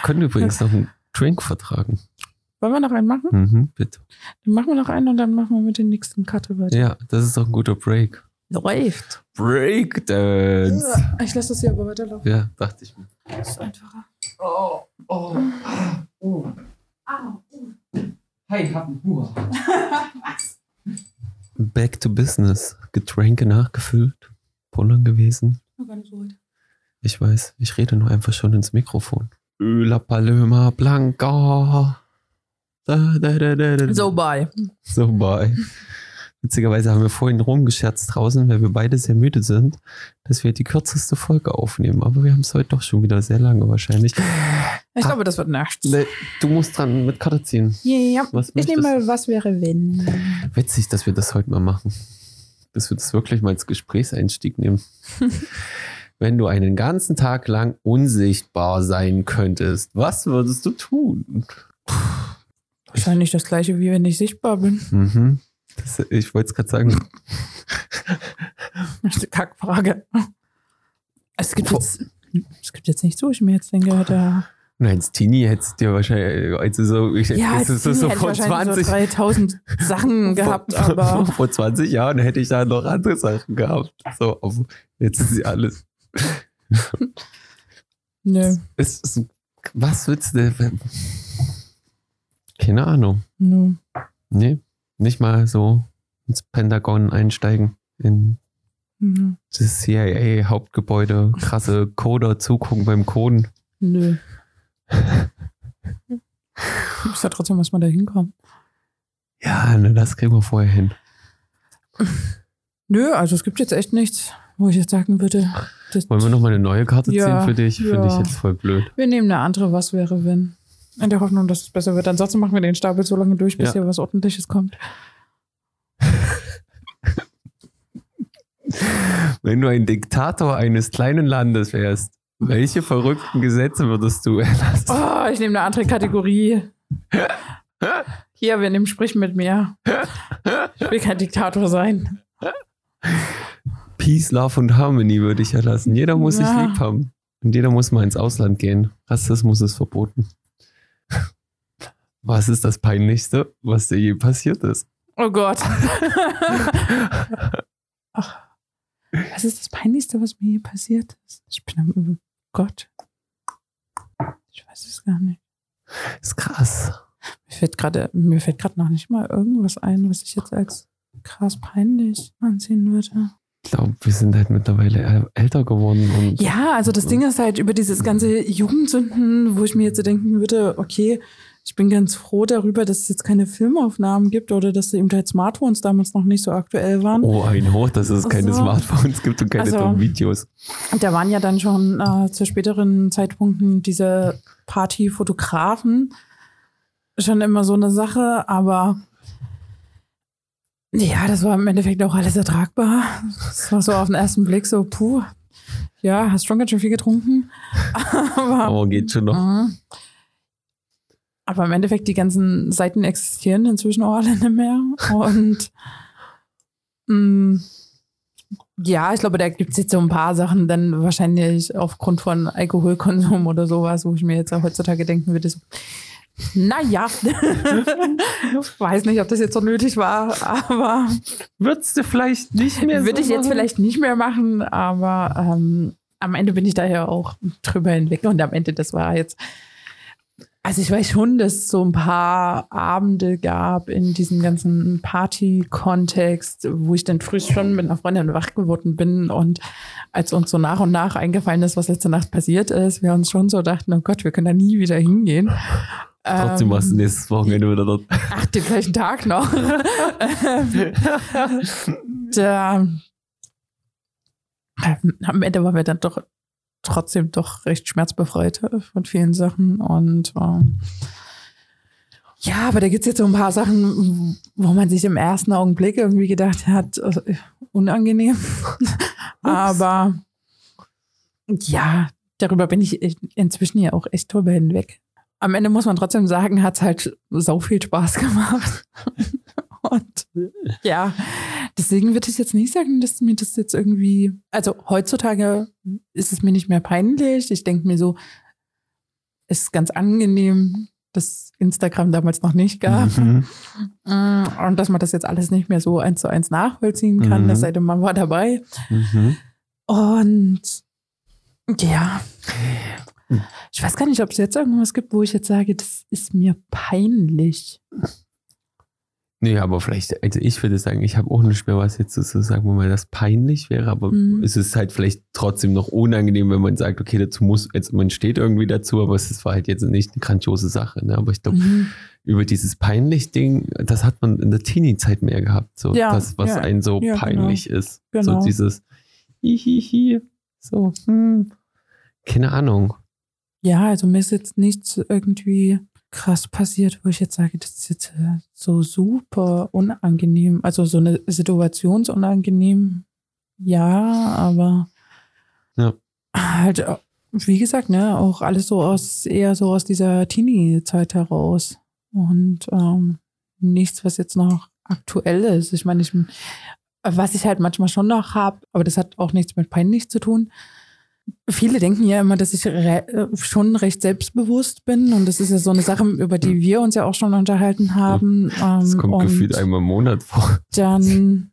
Können übrigens noch einen Drink vertragen. Wollen wir noch einen machen? Mhm, bitte. Dann machen wir noch einen und dann machen wir mit den nächsten Cutte weiter. Ja, das ist doch ein guter Break. Läuft. Breakdance. Ich lasse das hier aber weiterlaufen. Ja, dachte ich mir. Das ist einfacher. Oh, oh, oh. Hey, ich hab einen Hunger. Back to business. Getränke nachgefüllt. Pullern gewesen. War gar nicht so weit. Ich weiß, ich rede nur einfach schon ins Mikrofon. La Paloma Blanca. Da, da, da, da, da. So, bye. So bei. Witzigerweise haben wir vorhin rumgescherzt draußen, weil wir beide sehr müde sind, dass wir die kürzeste Folge aufnehmen. Aber wir haben es heute doch schon wieder sehr lange wahrscheinlich. Ich Ah. glaube, das wird nachts. Ne, Du musst dran mit Karte ziehen. Ja, Was ich möchtest nehme mal, was wäre, wenn. Witzig, dass wir das heute mal machen. Dass wir das wirklich mal als Gesprächseinstieg nehmen. [laughs] Wenn du einen ganzen Tag lang unsichtbar sein könntest, was würdest du tun? Wahrscheinlich das gleiche, wie wenn ich sichtbar bin. Mhm. Das, ich wollte es gerade sagen. [laughs] Das ist eine Kackfrage. Es gibt, jetzt, es gibt jetzt nichts, wo ich mir jetzt denke, da. Nein, als Teenie hättest du dir wahrscheinlich, also so, ich, Ja, das ist so, als so Teenie hätte ich vor wahrscheinlich 20, so 3000 Sachen [laughs] gehabt, [laughs] vor, aber. vor 20 Jahren hätte ich da noch andere Sachen gehabt. So, jetzt ist sie alles. Nö, Es ist, was willst du denn? Keine Ahnung. nö. Nee, nicht mal so ins Pentagon einsteigen, in Nö. das CIA-Hauptgebäude, krasse Coder zugucken beim Coden. Nö. [laughs] Muss ja trotzdem erstmal da hinkommen. Ja, ne, das kriegen wir vorher hin. Nö, also es gibt jetzt echt nichts, wo ich jetzt sagen würde. Wollen wir nochmal eine neue Karte Ja, ziehen für dich? Finde ich ja. jetzt voll blöd. wir nehmen eine andere, was wäre, wenn. In der Hoffnung, dass es besser wird. Ansonsten machen wir den Stapel so lange durch, bis Ja. hier was Ordentliches kommt. [laughs] Wenn du ein Diktator eines kleinen Landes wärst, welche verrückten Gesetze würdest du erlassen? Oh, ich nehme eine andere Kategorie. Hier, wir nehmen Sprich mit mir. Ich will kein Diktator sein. Peace, Love und Harmony würde ich erlassen. Jeder muss sich Ja. lieb haben. Und jeder muss mal ins Ausland gehen. Rassismus ist verboten. Was ist das Peinlichste, was dir je passiert ist? Oh Gott. [laughs] Ach, was ist das Peinlichste, was mir hier passiert ist? Ich bin am oh Gott. Ich weiß es gar nicht. Ist krass. Mir fällt gerade, mir fällt gerade noch nicht mal irgendwas ein, was ich jetzt als krass peinlich ansehen würde. Ich glaube, wir sind halt mittlerweile äl- älter geworden und Ja, also das Ding ist halt über dieses ganze Jugendsünden, wo ich mir jetzt so denken würde, okay, ich bin ganz froh darüber, dass es jetzt keine Filmaufnahmen gibt oder dass eben halt Smartphones damals noch nicht so aktuell waren. oh, ein Hoch, dass es keine Also- Smartphones gibt und keine Also- Videos. Und da waren ja dann schon äh, zu späteren Zeitpunkten diese Partyfotografen schon immer so eine Sache, aber ja, das war im Endeffekt auch alles ertragbar. Das war so auf den ersten Blick so, puh, Ja, hast schon ganz schön viel getrunken. [laughs] aber, aber geht schon noch. Mhm. Aber im Endeffekt, die ganzen Seiten existieren inzwischen auch alle nicht mehr. Und mh, [laughs] mm, ja, ich glaube, da gibt es jetzt so ein paar Sachen, dann wahrscheinlich aufgrund von Alkoholkonsum oder sowas, wo ich mir jetzt auch heutzutage denken würde, so, naja, [laughs] weiß nicht, ob das jetzt so nötig war, aber. Würdest du vielleicht nicht mehr Würde so ich jetzt vielleicht nicht mehr machen, aber ähm, am Ende bin ich da ja auch drüber hinweg und am Ende, das war jetzt also ich weiß schon, dass es so ein paar Abende gab in diesem ganzen Party-Kontext, wo ich dann früh schon mit einer Freundin wach geworden bin und als uns so nach und nach eingefallen ist, was letzte Nacht passiert ist, wir uns schon so dachten, oh Gott, wir können da nie wieder hingehen. Trotzdem warst du ähm, nächstes Wochenende wieder dort. Ach, den gleichen Tag noch. [laughs] [laughs] da, am Ende waren wir dann doch trotzdem doch recht schmerzbefreit von vielen Sachen. Und ähm, ja, aber da gibt es jetzt so ein paar Sachen, wo man sich im ersten Augenblick irgendwie gedacht hat, äh, unangenehm. [laughs] aber ja, darüber bin ich inzwischen ja auch echt drüber hinweg. Am Ende muss man trotzdem sagen, hat es halt so viel Spaß gemacht. [laughs] Und ja, deswegen würde ich jetzt nicht sagen, dass mir das jetzt irgendwie, also heutzutage ist es mir nicht mehr peinlich. Ich denke mir so, es ist ganz angenehm, dass Instagram damals noch nicht gab. Mhm. Mm, und dass man das jetzt alles nicht mehr so eins zu eins nachvollziehen kann, mhm. das sei denn, man war dabei. Mhm. Und ja, ich weiß gar nicht, ob es jetzt irgendwas gibt, wo ich jetzt sage, das ist mir peinlich. Nee, aber vielleicht, also ich würde sagen, ich habe auch nicht mehr was jetzt zu sagen, wo mir das peinlich wäre, aber mhm. es ist halt vielleicht trotzdem noch unangenehm, wenn man sagt, okay, dazu muss, jetzt, man steht irgendwie dazu, aber es war halt jetzt nicht eine grandiose Sache. Ne? Aber ich glaube, mhm. über dieses peinlich Ding, das hat man in der Teenie-Zeit mehr gehabt, so ja, das, was ja. einen so ja, genau. peinlich genau. ist. Genau. So dieses Hihihi, so, hm, keine Ahnung. Ja, also mir ist jetzt nichts irgendwie krass passiert, wo ich jetzt sage, das ist jetzt äh, so super unangenehm. Also so eine Situationsunangenehm, ja, aber ja. halt, äh, wie gesagt, ne, auch alles so aus, eher so aus dieser Teenie-Zeit heraus. Und ähm, nichts, was jetzt noch aktuell ist. Ich meine, ich, was ich halt manchmal schon noch habe, aber das hat auch nichts mit peinlich zu tun, Viele denken ja immer, dass ich re äh, schon recht selbstbewusst bin. Und das ist ja so eine Sache, über die wir uns ja auch schon unterhalten haben. Das kommt ähm, gefühlt einmal im Monat vor. Dann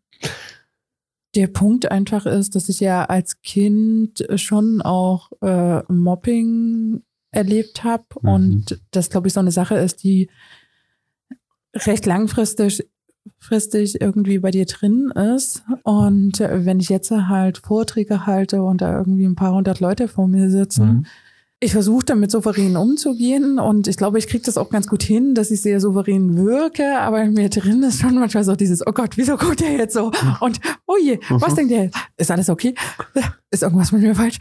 der Punkt einfach ist, dass ich ja als Kind schon auch äh, Mobbing erlebt habe. Mhm. Und das, glaube ich, so eine Sache ist, die recht langfristig fristig irgendwie bei dir drin ist. Und wenn ich jetzt halt Vorträge halte und da irgendwie ein paar hundert Leute vor mir sitzen, mhm. ich versuche damit souverän umzugehen und ich glaube, ich kriege das auch ganz gut hin, dass ich sehr souverän wirke, aber in mir drin ist schon manchmal so dieses, oh Gott, wieso guckt der jetzt so? Und oh je, was mhm. denkt der jetzt? Ist alles okay? Ist irgendwas mit mir falsch?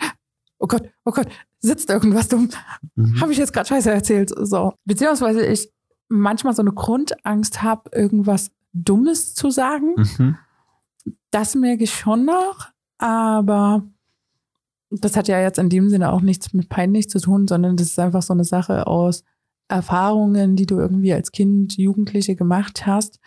Oh Gott, oh Gott, sitzt irgendwas dumm? Mhm. Habe ich jetzt gerade Scheiße erzählt? So. Beziehungsweise ich manchmal so eine Grundangst habe, irgendwas Dummes zu sagen. Mhm. Das merke ich schon noch, aber das hat ja jetzt in dem Sinne auch nichts mit peinlich zu tun, sondern das ist einfach so eine Sache aus Erfahrungen, die du irgendwie als Kind, Jugendliche gemacht hast,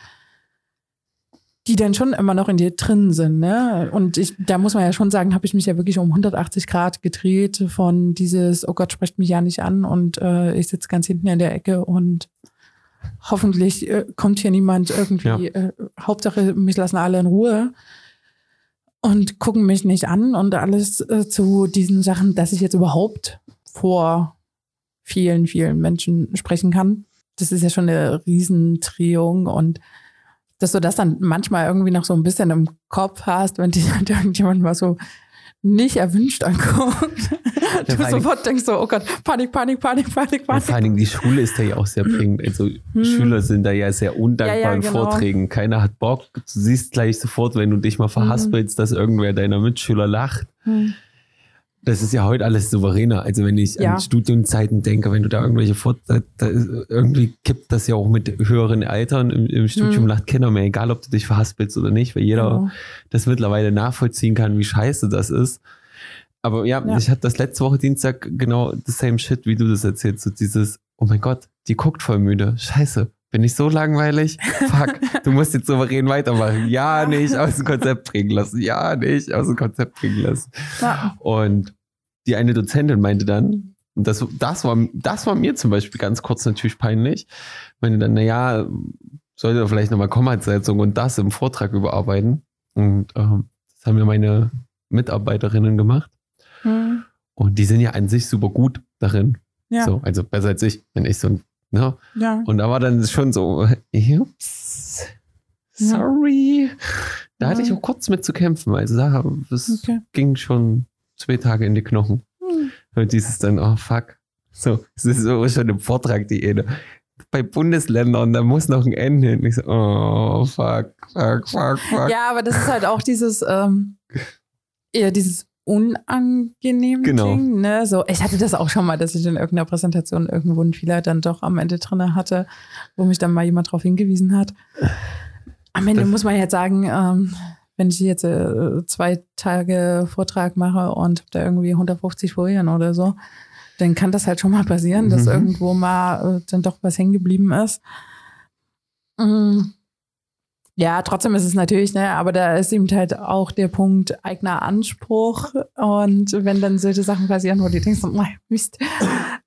die dann schon immer noch in dir drin sind. Ne? Und ich, da muss man ja schon sagen, habe ich mich ja wirklich um 180 Grad gedreht von dieses, oh Gott, sprecht mich ja nicht an und äh, ich sitze ganz hinten in der Ecke und hoffentlich äh, kommt hier niemand irgendwie, ja. äh, Hauptsache, mich lassen alle in Ruhe und gucken mich nicht an und alles äh, zu diesen Sachen, dass ich jetzt überhaupt vor vielen, vielen Menschen sprechen kann. Das ist ja schon eine Riesendrehung und dass du das dann manchmal irgendwie noch so ein bisschen im Kopf hast, wenn dich halt [laughs] irgendjemand mal so nicht erwünscht anguckt. Ja, du sofort denkst so, oh Gott, Panik, Panik, Panik, Panik, Panik. vor allen Dingen die Schule ist da ja auch sehr prägend. Also hm. Schüler sind da ja sehr undankbar ja, ja, in genau. Vorträgen. Keiner hat Bock. Du siehst gleich sofort, wenn du dich mal verhaspelst, hm. dass irgendwer deiner Mitschüler lacht. Hm. Das ist ja heute alles souveräner. Also wenn ich ja. an Studienzeiten denke, wenn du da irgendwelche Fort da, irgendwie kippt das ja auch mit höheren Altern im, im Studium mhm. lacht keiner mehr, egal ob du dich verhaspelst oder nicht, weil jeder genau. das mittlerweile nachvollziehen kann, wie scheiße das ist. Aber ja, Ja. ich hatte das letzte Woche Dienstag genau the same shit, wie du das erzählst. So dieses, oh mein Gott, die guckt voll müde. Scheiße. Bin ich so langweilig? Fuck, du musst jetzt souverän weitermachen. Ja, nicht aus dem Konzept bringen lassen. Ja, nicht aus dem Konzept bringen lassen. Ja. Und die eine Dozentin meinte dann, und das, das, war, das war mir zum Beispiel ganz kurz natürlich peinlich, meinte dann, naja, sollte er vielleicht nochmal Kommasetzung und das im Vortrag überarbeiten. Und ähm, das haben mir meine Mitarbeiterinnen gemacht. Hm. Und die sind ja an sich super gut darin. Ja. So, also besser als ich, wenn ich so ein, ne? ja. Und da war dann schon so, ups, sorry. Da hatte Ja. ich auch kurz mit zu kämpfen. Also da, das Okay. ging schon zwei Tage in die Knochen. Hm. Und dieses dann, oh fuck. So, es ist so schon im Vortrag die Ede. Bei Bundesländern, da muss noch ein Ende hin. Ich so, oh fuck, fuck, fuck, fuck. Ja, aber das ist halt auch dieses, ähm, eher dieses unangenehm Genau. Ding, ne? So, ich hatte das auch schon mal, dass ich in irgendeiner Präsentation irgendwo einen Fehler dann doch am Ende drin hatte, wo mich dann mal jemand darauf hingewiesen hat. Am Ende Das- muss man jetzt sagen, ähm, wenn ich jetzt äh, zwei Tage Vortrag mache und da irgendwie 150 Folien oder so, dann kann das halt schon mal passieren, dass Mhm. irgendwo mal äh, dann doch was hängen geblieben ist. Mm. Ja, trotzdem ist es natürlich, ne, aber da ist eben halt auch der Punkt eigener Anspruch. Und wenn dann solche Sachen passieren, wo du denkst, oh, Mist.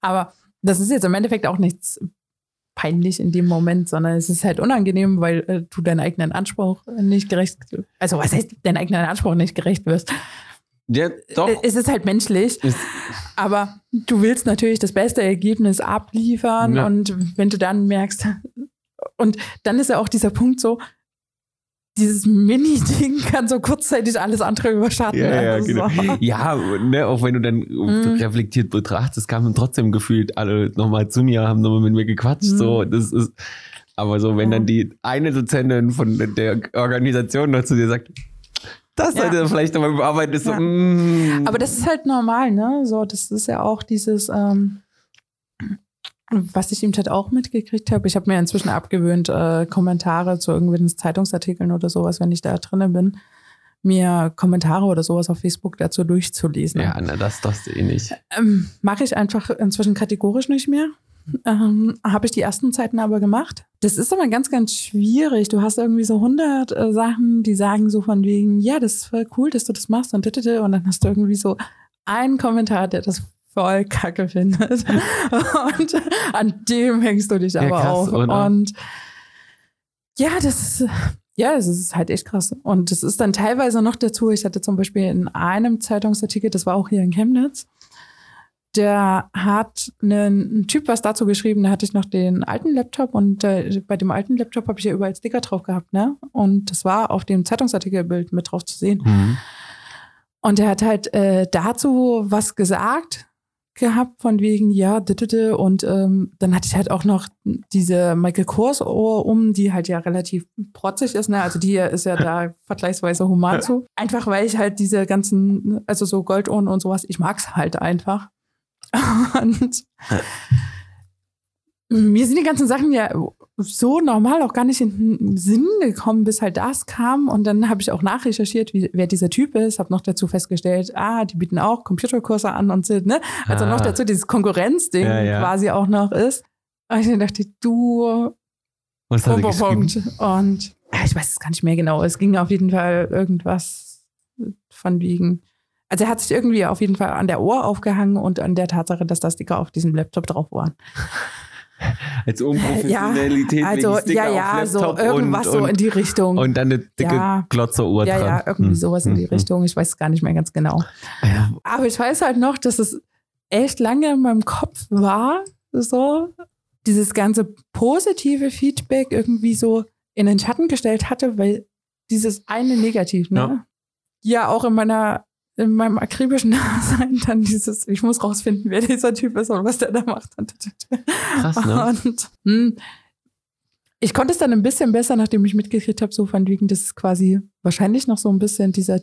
Aber das ist jetzt im Endeffekt auch nichts peinlich in dem Moment, sondern es ist halt unangenehm, weil äh, du deinen eigenen Anspruch nicht gerecht, also was heißt, deinen eigenen Anspruch nicht gerecht wirst. Ja, doch. Äh, Es ist halt menschlich, Ist, aber du willst natürlich das beste Ergebnis abliefern Ja. und wenn du dann merkst, und dann ist ja auch dieser Punkt so, dieses Mini-Ding [laughs] kann so kurzzeitig alles andere überschatten. ja, ja, Also genau. so. Ja, ne, auch wenn du dann Mhm. reflektiert betrachtest, kamen trotzdem gefühlt alle nochmal zu mir, haben nochmal mit mir gequatscht. Mhm. So, das ist, aber so, wenn Ja. dann die eine Dozentin von der Organisation noch zu dir sagt, das Ja. sollte vielleicht nochmal überarbeiten, ist so, Ja. mm. Aber das ist halt normal, ne? So, das ist ja auch dieses, ähm, was ich ihm halt auch mitgekriegt habe. Ich habe mir inzwischen abgewöhnt, äh, Kommentare zu irgendwelchen Zeitungsartikeln oder sowas, wenn ich da drinnen bin, mir Kommentare oder sowas auf Facebook dazu durchzulesen. ja, na, das darfst du eh nicht. Ähm, Mache ich einfach inzwischen kategorisch nicht mehr. Ähm, Habe ich die ersten Zeiten aber gemacht. Das ist aber ganz, ganz schwierig. Du hast irgendwie so 100 äh, Sachen, die sagen so von wegen, ja, das ist voll cool, dass du das machst und dittet und dann hast du irgendwie so einen Kommentar, der das voll kacke findet. [laughs] und an dem hängst du dich Ja, aber krass, auf. oder? Und ja, das ist, ja, es ist halt echt krass. Und das ist dann teilweise noch dazu, ich hatte zum Beispiel in einem Zeitungsartikel, das war auch hier in Chemnitz, der hat einen, ein Typ was dazu geschrieben, da hatte ich noch den alten Laptop und äh, bei dem alten Laptop habe ich ja überall Sticker drauf gehabt, ne? Und das war auf dem Zeitungsartikelbild mit drauf zu sehen. Mhm. Und er hat halt äh, dazu was gesagt gehabt von wegen, ja, dittete. Und ähm, dann hatte ich halt auch noch diese Michael Kors Ohr um, die halt ja relativ protzig ist, ne? Also die ist ja da [laughs] vergleichsweise human zu. Einfach weil ich halt diese ganzen, also so Goldohren und sowas, ich mag's halt einfach. [laughs] Und [laughs] mir sind die ganzen Sachen ja so normal auch gar nicht in den Sinn gekommen, bis halt das kam. Und dann habe ich auch nachrecherchiert, wie, wer dieser Typ ist, habe noch dazu festgestellt, ah, die bieten auch Computerkurse an und sind, ne? Also Ah. noch dazu dieses Konkurrenzding Ja, ja. quasi auch noch ist. Und ich dachte, du, Was hat? Punkt. Und ja, ich weiß es gar nicht mehr genau. Es ging auf jeden Fall irgendwas von wegen. Also er hat sich irgendwie auf jeden Fall an der Ohr aufgehangen und an der Tatsache, dass da Sticker auf diesem Laptop drauf waren. [laughs] Als Unprofessionalität Also wegen Sticker ja, ja, so irgendwas und, so in die Richtung. und dann eine dicke Ja. Glotzeruhr ja, dran. ja, irgendwie Hm. sowas in die Hm, Richtung. Ich weiß es gar nicht mehr ganz genau. hm. Ja, Aber ich weiß halt noch, dass es echt lange in meinem Kopf war, so dieses ganze positive Feedback irgendwie so in den Schatten gestellt hatte, weil dieses eine Negativ, ne? Ja, auch in meiner in meinem akribischen [laughs] Dasein dann dieses, ich muss rausfinden, wer dieser Typ ist und was der da macht. Krass, ne? Und hm, ich konnte es dann ein bisschen besser, nachdem ich mitgekriegt habe, so von wegen, das ist quasi wahrscheinlich noch so ein bisschen dieser,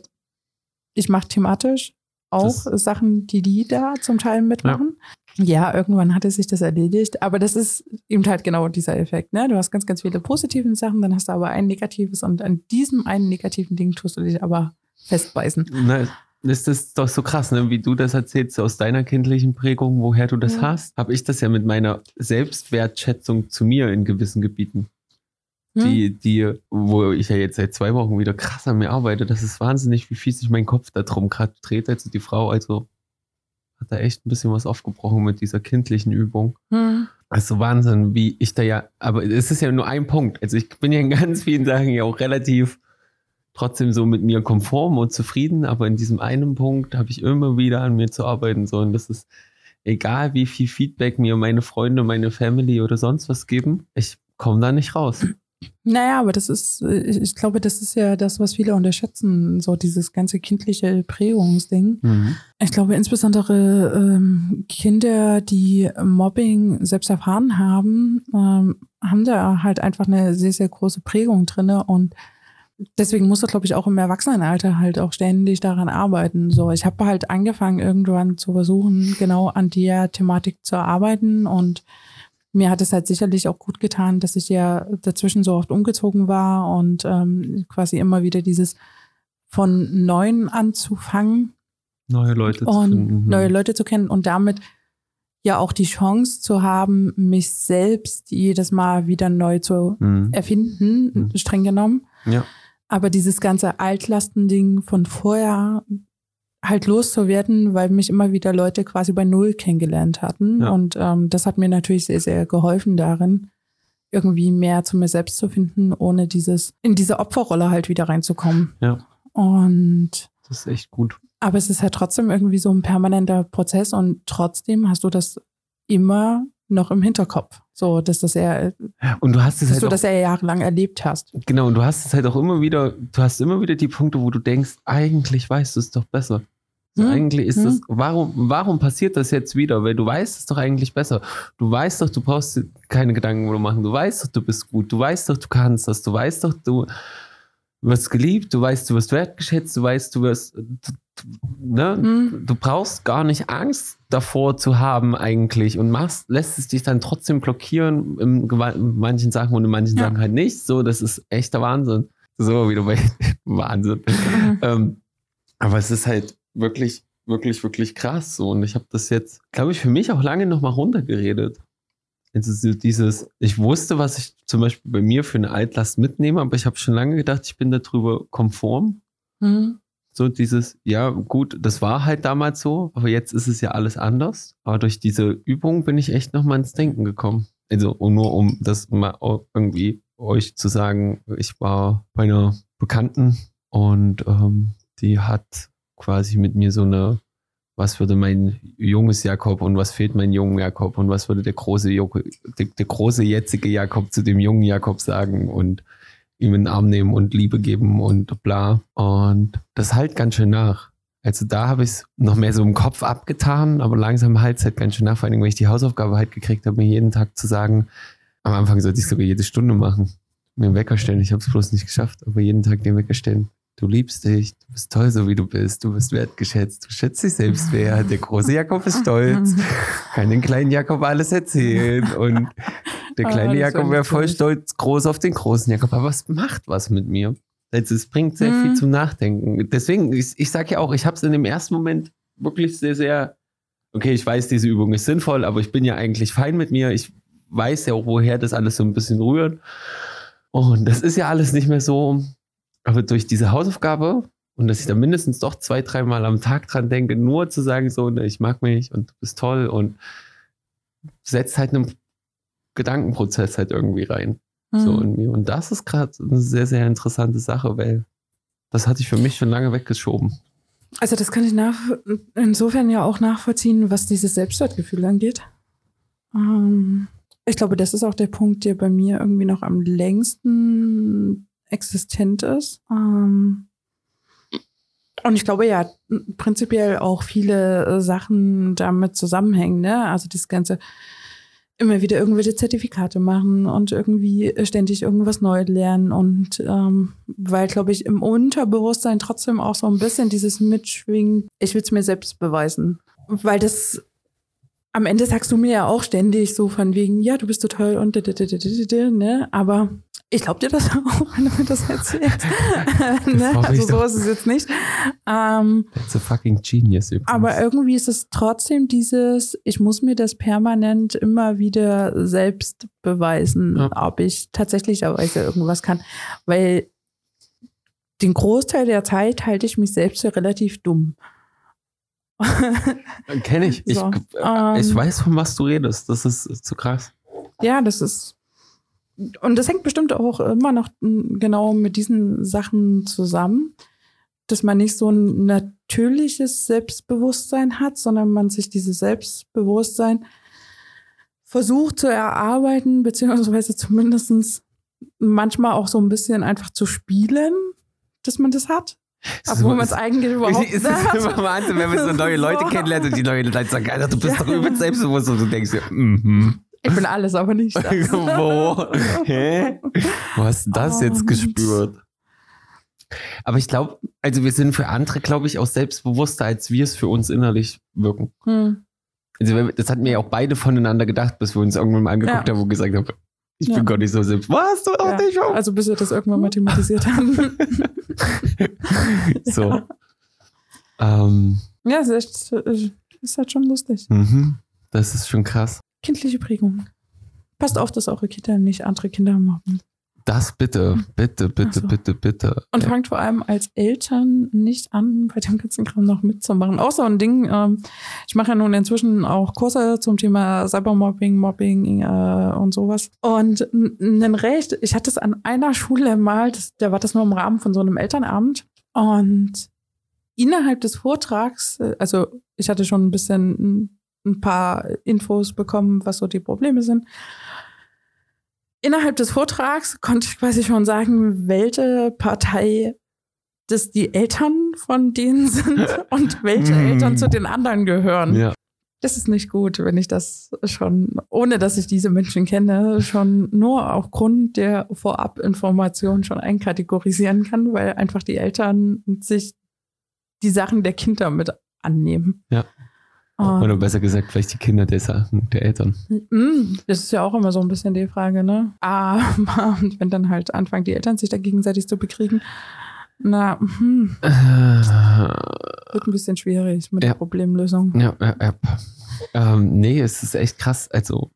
ich mache thematisch auch Das- Sachen, die die da zum Teil mitmachen. Ja. irgendwann hatte sich das erledigt, aber das ist eben halt genau dieser Effekt. Ne? Du hast ganz, ganz viele positive Sachen, dann hast du aber ein negatives und an diesem einen negativen Ding tust du dich aber festbeißen. Na, ist das doch so krass, ne? wie du das erzählst aus deiner kindlichen Prägung, woher du das Ja. hast, habe ich das ja mit meiner Selbstwertschätzung zu mir in gewissen Gebieten. Die, die, wo ich ja jetzt seit zwei Wochen wieder krass an mir arbeite, das ist wahnsinnig, wie viel sich mein Kopf da drum gerade dreht. Also die Frau, also hat da echt ein bisschen was aufgebrochen mit dieser kindlichen Übung. Hm. Also Wahnsinn, wie ich da ja, aber es ist ja nur ein Punkt. Also ich bin ja in ganz vielen Sachen ja auch relativ trotzdem so mit mir konform und zufrieden, aber in diesem einen Punkt habe ich immer wieder an mir zu arbeiten. So, und das ist egal, wie viel Feedback mir meine Freunde, meine Family oder sonst was geben, ich komme da nicht raus. Naja, aber das ist, ich glaube, das ist ja das, was viele unterschätzen, so dieses ganze kindliche Prägungsding. Ich glaube, insbesondere ähm, Kinder, die Mobbing selbst erfahren haben, ähm, haben da halt einfach eine sehr, sehr große Prägung drinne und deswegen muss das, glaube ich, auch im Erwachsenenalter halt auch ständig daran arbeiten. So, ich habe halt angefangen, irgendwann zu versuchen, genau an der Thematik zu arbeiten und mir hat es halt sicherlich auch gut getan, dass ich ja dazwischen so oft umgezogen war und ähm, quasi immer wieder dieses von Neuem anzufangen Neue Leute zu und finden. neue Leute zu kennen und damit ja auch die Chance zu haben, mich selbst jedes Mal wieder neu zu Mhm. erfinden, Mhm. streng genommen. Ja. Aber dieses ganze Altlastending von vorher halt loszuwerden, weil mich immer wieder Leute quasi bei Null kennengelernt hatten. Ja. Und ähm, das hat mir natürlich sehr, sehr geholfen darin, irgendwie mehr zu mir selbst zu finden, ohne dieses, in diese Opferrolle halt wieder reinzukommen. Ja. Und Das ist echt gut. aber es ist halt trotzdem irgendwie so ein permanenter Prozess und trotzdem hast du das immer noch im Hinterkopf. So, dass das ja, Und du hast es dass halt du auch, das ja jahrelang erlebt hast. genau, und du hast es halt auch immer wieder, du hast immer wieder die Punkte, wo du denkst, eigentlich weißt du es doch besser. So, Hm, Eigentlich ist hm. das, warum, warum passiert das jetzt wieder? Weil du weißt es doch eigentlich besser. Du weißt doch, du brauchst keine Gedanken mehr machen. Du weißt doch, du bist gut. Du weißt doch, du kannst das. Du weißt doch, du wirst geliebt. Du weißt, du wirst wertgeschätzt. Du weißt, du wirst, du, ne? Hm. du brauchst gar nicht Angst davor zu haben eigentlich und machst, lässt es dich dann trotzdem blockieren in in manchen Sachen und in manchen Ja. Sachen halt nicht. So, das ist echter Wahnsinn. So wieder bei [laughs] Wahnsinn. Mhm. Ähm, aber es ist halt wirklich, wirklich, wirklich krass. So. Und ich habe das jetzt, glaube ich, für mich auch lange nochmal runtergeredet. Also so dieses, ich wusste, was ich zum Beispiel bei mir für eine Altlast mitnehme, aber ich habe schon lange gedacht, ich bin darüber konform. Hm. So dieses, ja, gut, das war halt damals so, aber jetzt ist es ja alles anders. Aber durch diese Übung bin ich echt nochmal ins Denken gekommen. Also nur um das mal irgendwie euch zu sagen, ich war bei einer Bekannten und ähm, die hat quasi mit mir so eine, was würde mein junges Jakob und was fehlt mein jungen Jakob und was würde der große, der, der große jetzige Jakob zu dem jungen Jakob sagen und ihm in den Arm nehmen und Liebe geben und bla. Und das halt ganz schön nach. Also da habe ich es noch mehr so im Kopf abgetan, aber langsam halt es halt ganz schön nach, vor allem, weil ich die Hausaufgabe halt gekriegt habe, mir jeden Tag zu sagen, am Anfang sollte ich sogar jede Stunde machen, mir einen Wecker stellen. Ich habe es bloß nicht geschafft, aber jeden Tag den Wecker stellen. Du liebst dich, du bist toll, so wie du bist, du bist wertgeschätzt, du schätzt dich selbst wert, der große Jakob ist stolz, [laughs] kann den kleinen Jakob alles erzählen und der Ah, kleine Jakob war wäre voll stolz, groß auf den großen Jakob, aber es macht was mit mir. Also es bringt sehr Mhm. viel zum Nachdenken. Deswegen, ich, ich sage ja auch, ich habe es in dem ersten Moment wirklich sehr, sehr, okay, ich weiß, diese Übung ist sinnvoll, aber ich bin ja eigentlich fein mit mir. Ich weiß ja auch, woher das alles so ein bisschen rührt. Und das ist ja alles nicht mehr so. Aber durch diese Hausaufgabe und dass ich da mindestens doch zwei, dreimal am Tag dran denke, nur zu sagen, so, ne, ich mag mich und du bist toll und setzt halt einen Gedankenprozess halt irgendwie rein. So Hm. in mir. Und das ist gerade eine sehr, sehr interessante Sache, weil das hatte ich für mich schon lange weggeschoben. Also das kann ich nach, insofern ja auch nachvollziehen, was dieses Selbstwertgefühl angeht. Ähm, ich glaube, das ist auch der Punkt, der bei mir irgendwie noch am längsten existent ist. Ähm, und ich glaube ja, prinzipiell auch viele Sachen damit zusammenhängen, ne? Also das ganze immer wieder irgendwelche Zertifikate machen und irgendwie ständig irgendwas neu lernen und ähm, weil, glaube ich, im Unterbewusstsein trotzdem auch so ein bisschen dieses Mitschwingen, ich will es mir selbst beweisen. Weil das am Ende sagst du mir ja auch ständig so von wegen, ja, du bist so toll und ne? Aber Ich glaube dir das [laughs] auch, wenn du mir das erzählst. [laughs] ne? Also so ist es jetzt nicht. Ähm, That's a fucking genius. Übrigens. aber irgendwie ist es trotzdem dieses, ich muss mir das permanent immer wieder selbst beweisen, Ja. ob ich tatsächlicherweise irgendwas kann. Weil den Großteil der Zeit halte ich mich selbst für relativ dumm. Kenne ich. Ich, So, äh, ich ähm, weiß, von was du redest. Das ist zu krass. Ja, das ist. Und das hängt bestimmt auch immer noch mm, genau mit diesen Sachen zusammen, dass man nicht so ein natürliches Selbstbewusstsein hat, sondern man sich dieses Selbstbewusstsein versucht zu erarbeiten, beziehungsweise zumindest manchmal auch so ein bisschen einfach zu spielen, dass man das hat. Obwohl man es eigentlich überhaupt Es ist immer Wahnsinn, wenn man so neue Leute [laughs] kennenlernt und die neuen Leute sagen, Alter, du bist Ja. doch übelst selbstbewusst und du denkst dir, mhm. Ich bin alles, aber nicht [laughs] das. Wo? Hä? Wo hast du das Oh, jetzt gespürt? Aber ich glaube, also wir sind für andere, glaube ich, auch selbstbewusster, als wir es für uns innerlich wirken. Hm. Also das hatten wir ja auch beide voneinander gedacht, bis wir uns irgendwann mal angeguckt Ja. haben und gesagt haben, ich Ja. bin gar nicht so selbst. Was? Du auch Ja, nicht? Oh. also bis wir das irgendwann mal thematisiert haben. [laughs] So. [laughs] Ähm, Ja, es ist, echt, ist halt schon lustig. mhm. Das ist schon krass. Kindliche Prägung. Passt auf, dass eure Kinder nicht andere Kinder mobben. Das bitte, bitte, bitte, Ach so. bitte, bitte. Und Ja. fangt vor allem als Eltern nicht an, bei dem ganzen Kram noch mitzumachen. Auch so ein Ding, ähm, ich mache ja nun inzwischen auch Kurse zum Thema Cybermobbing, Mobbing äh, und sowas. Und ein Recht, ich hatte es an einer Schule mal, das, da war das nur im Rahmen von so einem Elternabend. Und innerhalb des Vortrags, äh, also ich hatte schon ein bisschen ein, paar Infos bekommen, was so die Probleme sind. Innerhalb des Vortrags konnte ich quasi schon sagen, welche Partei das die Eltern von denen [laughs] sind [laughs] und welche Mm. Eltern zu den anderen gehören. Ja. Das ist nicht gut, wenn ich das schon, ohne dass ich diese Menschen kenne, schon nur aufgrund der Vorabinformation schon einkategorisieren kann, weil einfach die Eltern sich die Sachen der Kinder mit annehmen. Ja. Und, Oder besser gesagt, vielleicht die Kinder der Sachen der Eltern. Mm, Das ist ja auch immer so ein bisschen die Frage, ne? Aber und [laughs] wenn dann halt anfangen, die Eltern sich da gegenseitig zu bekriegen, na, hm, wird ein bisschen schwierig mit Ja. der Problemlösung. Ja, ja, ja. Ähm, nee, es ist echt krass. Also,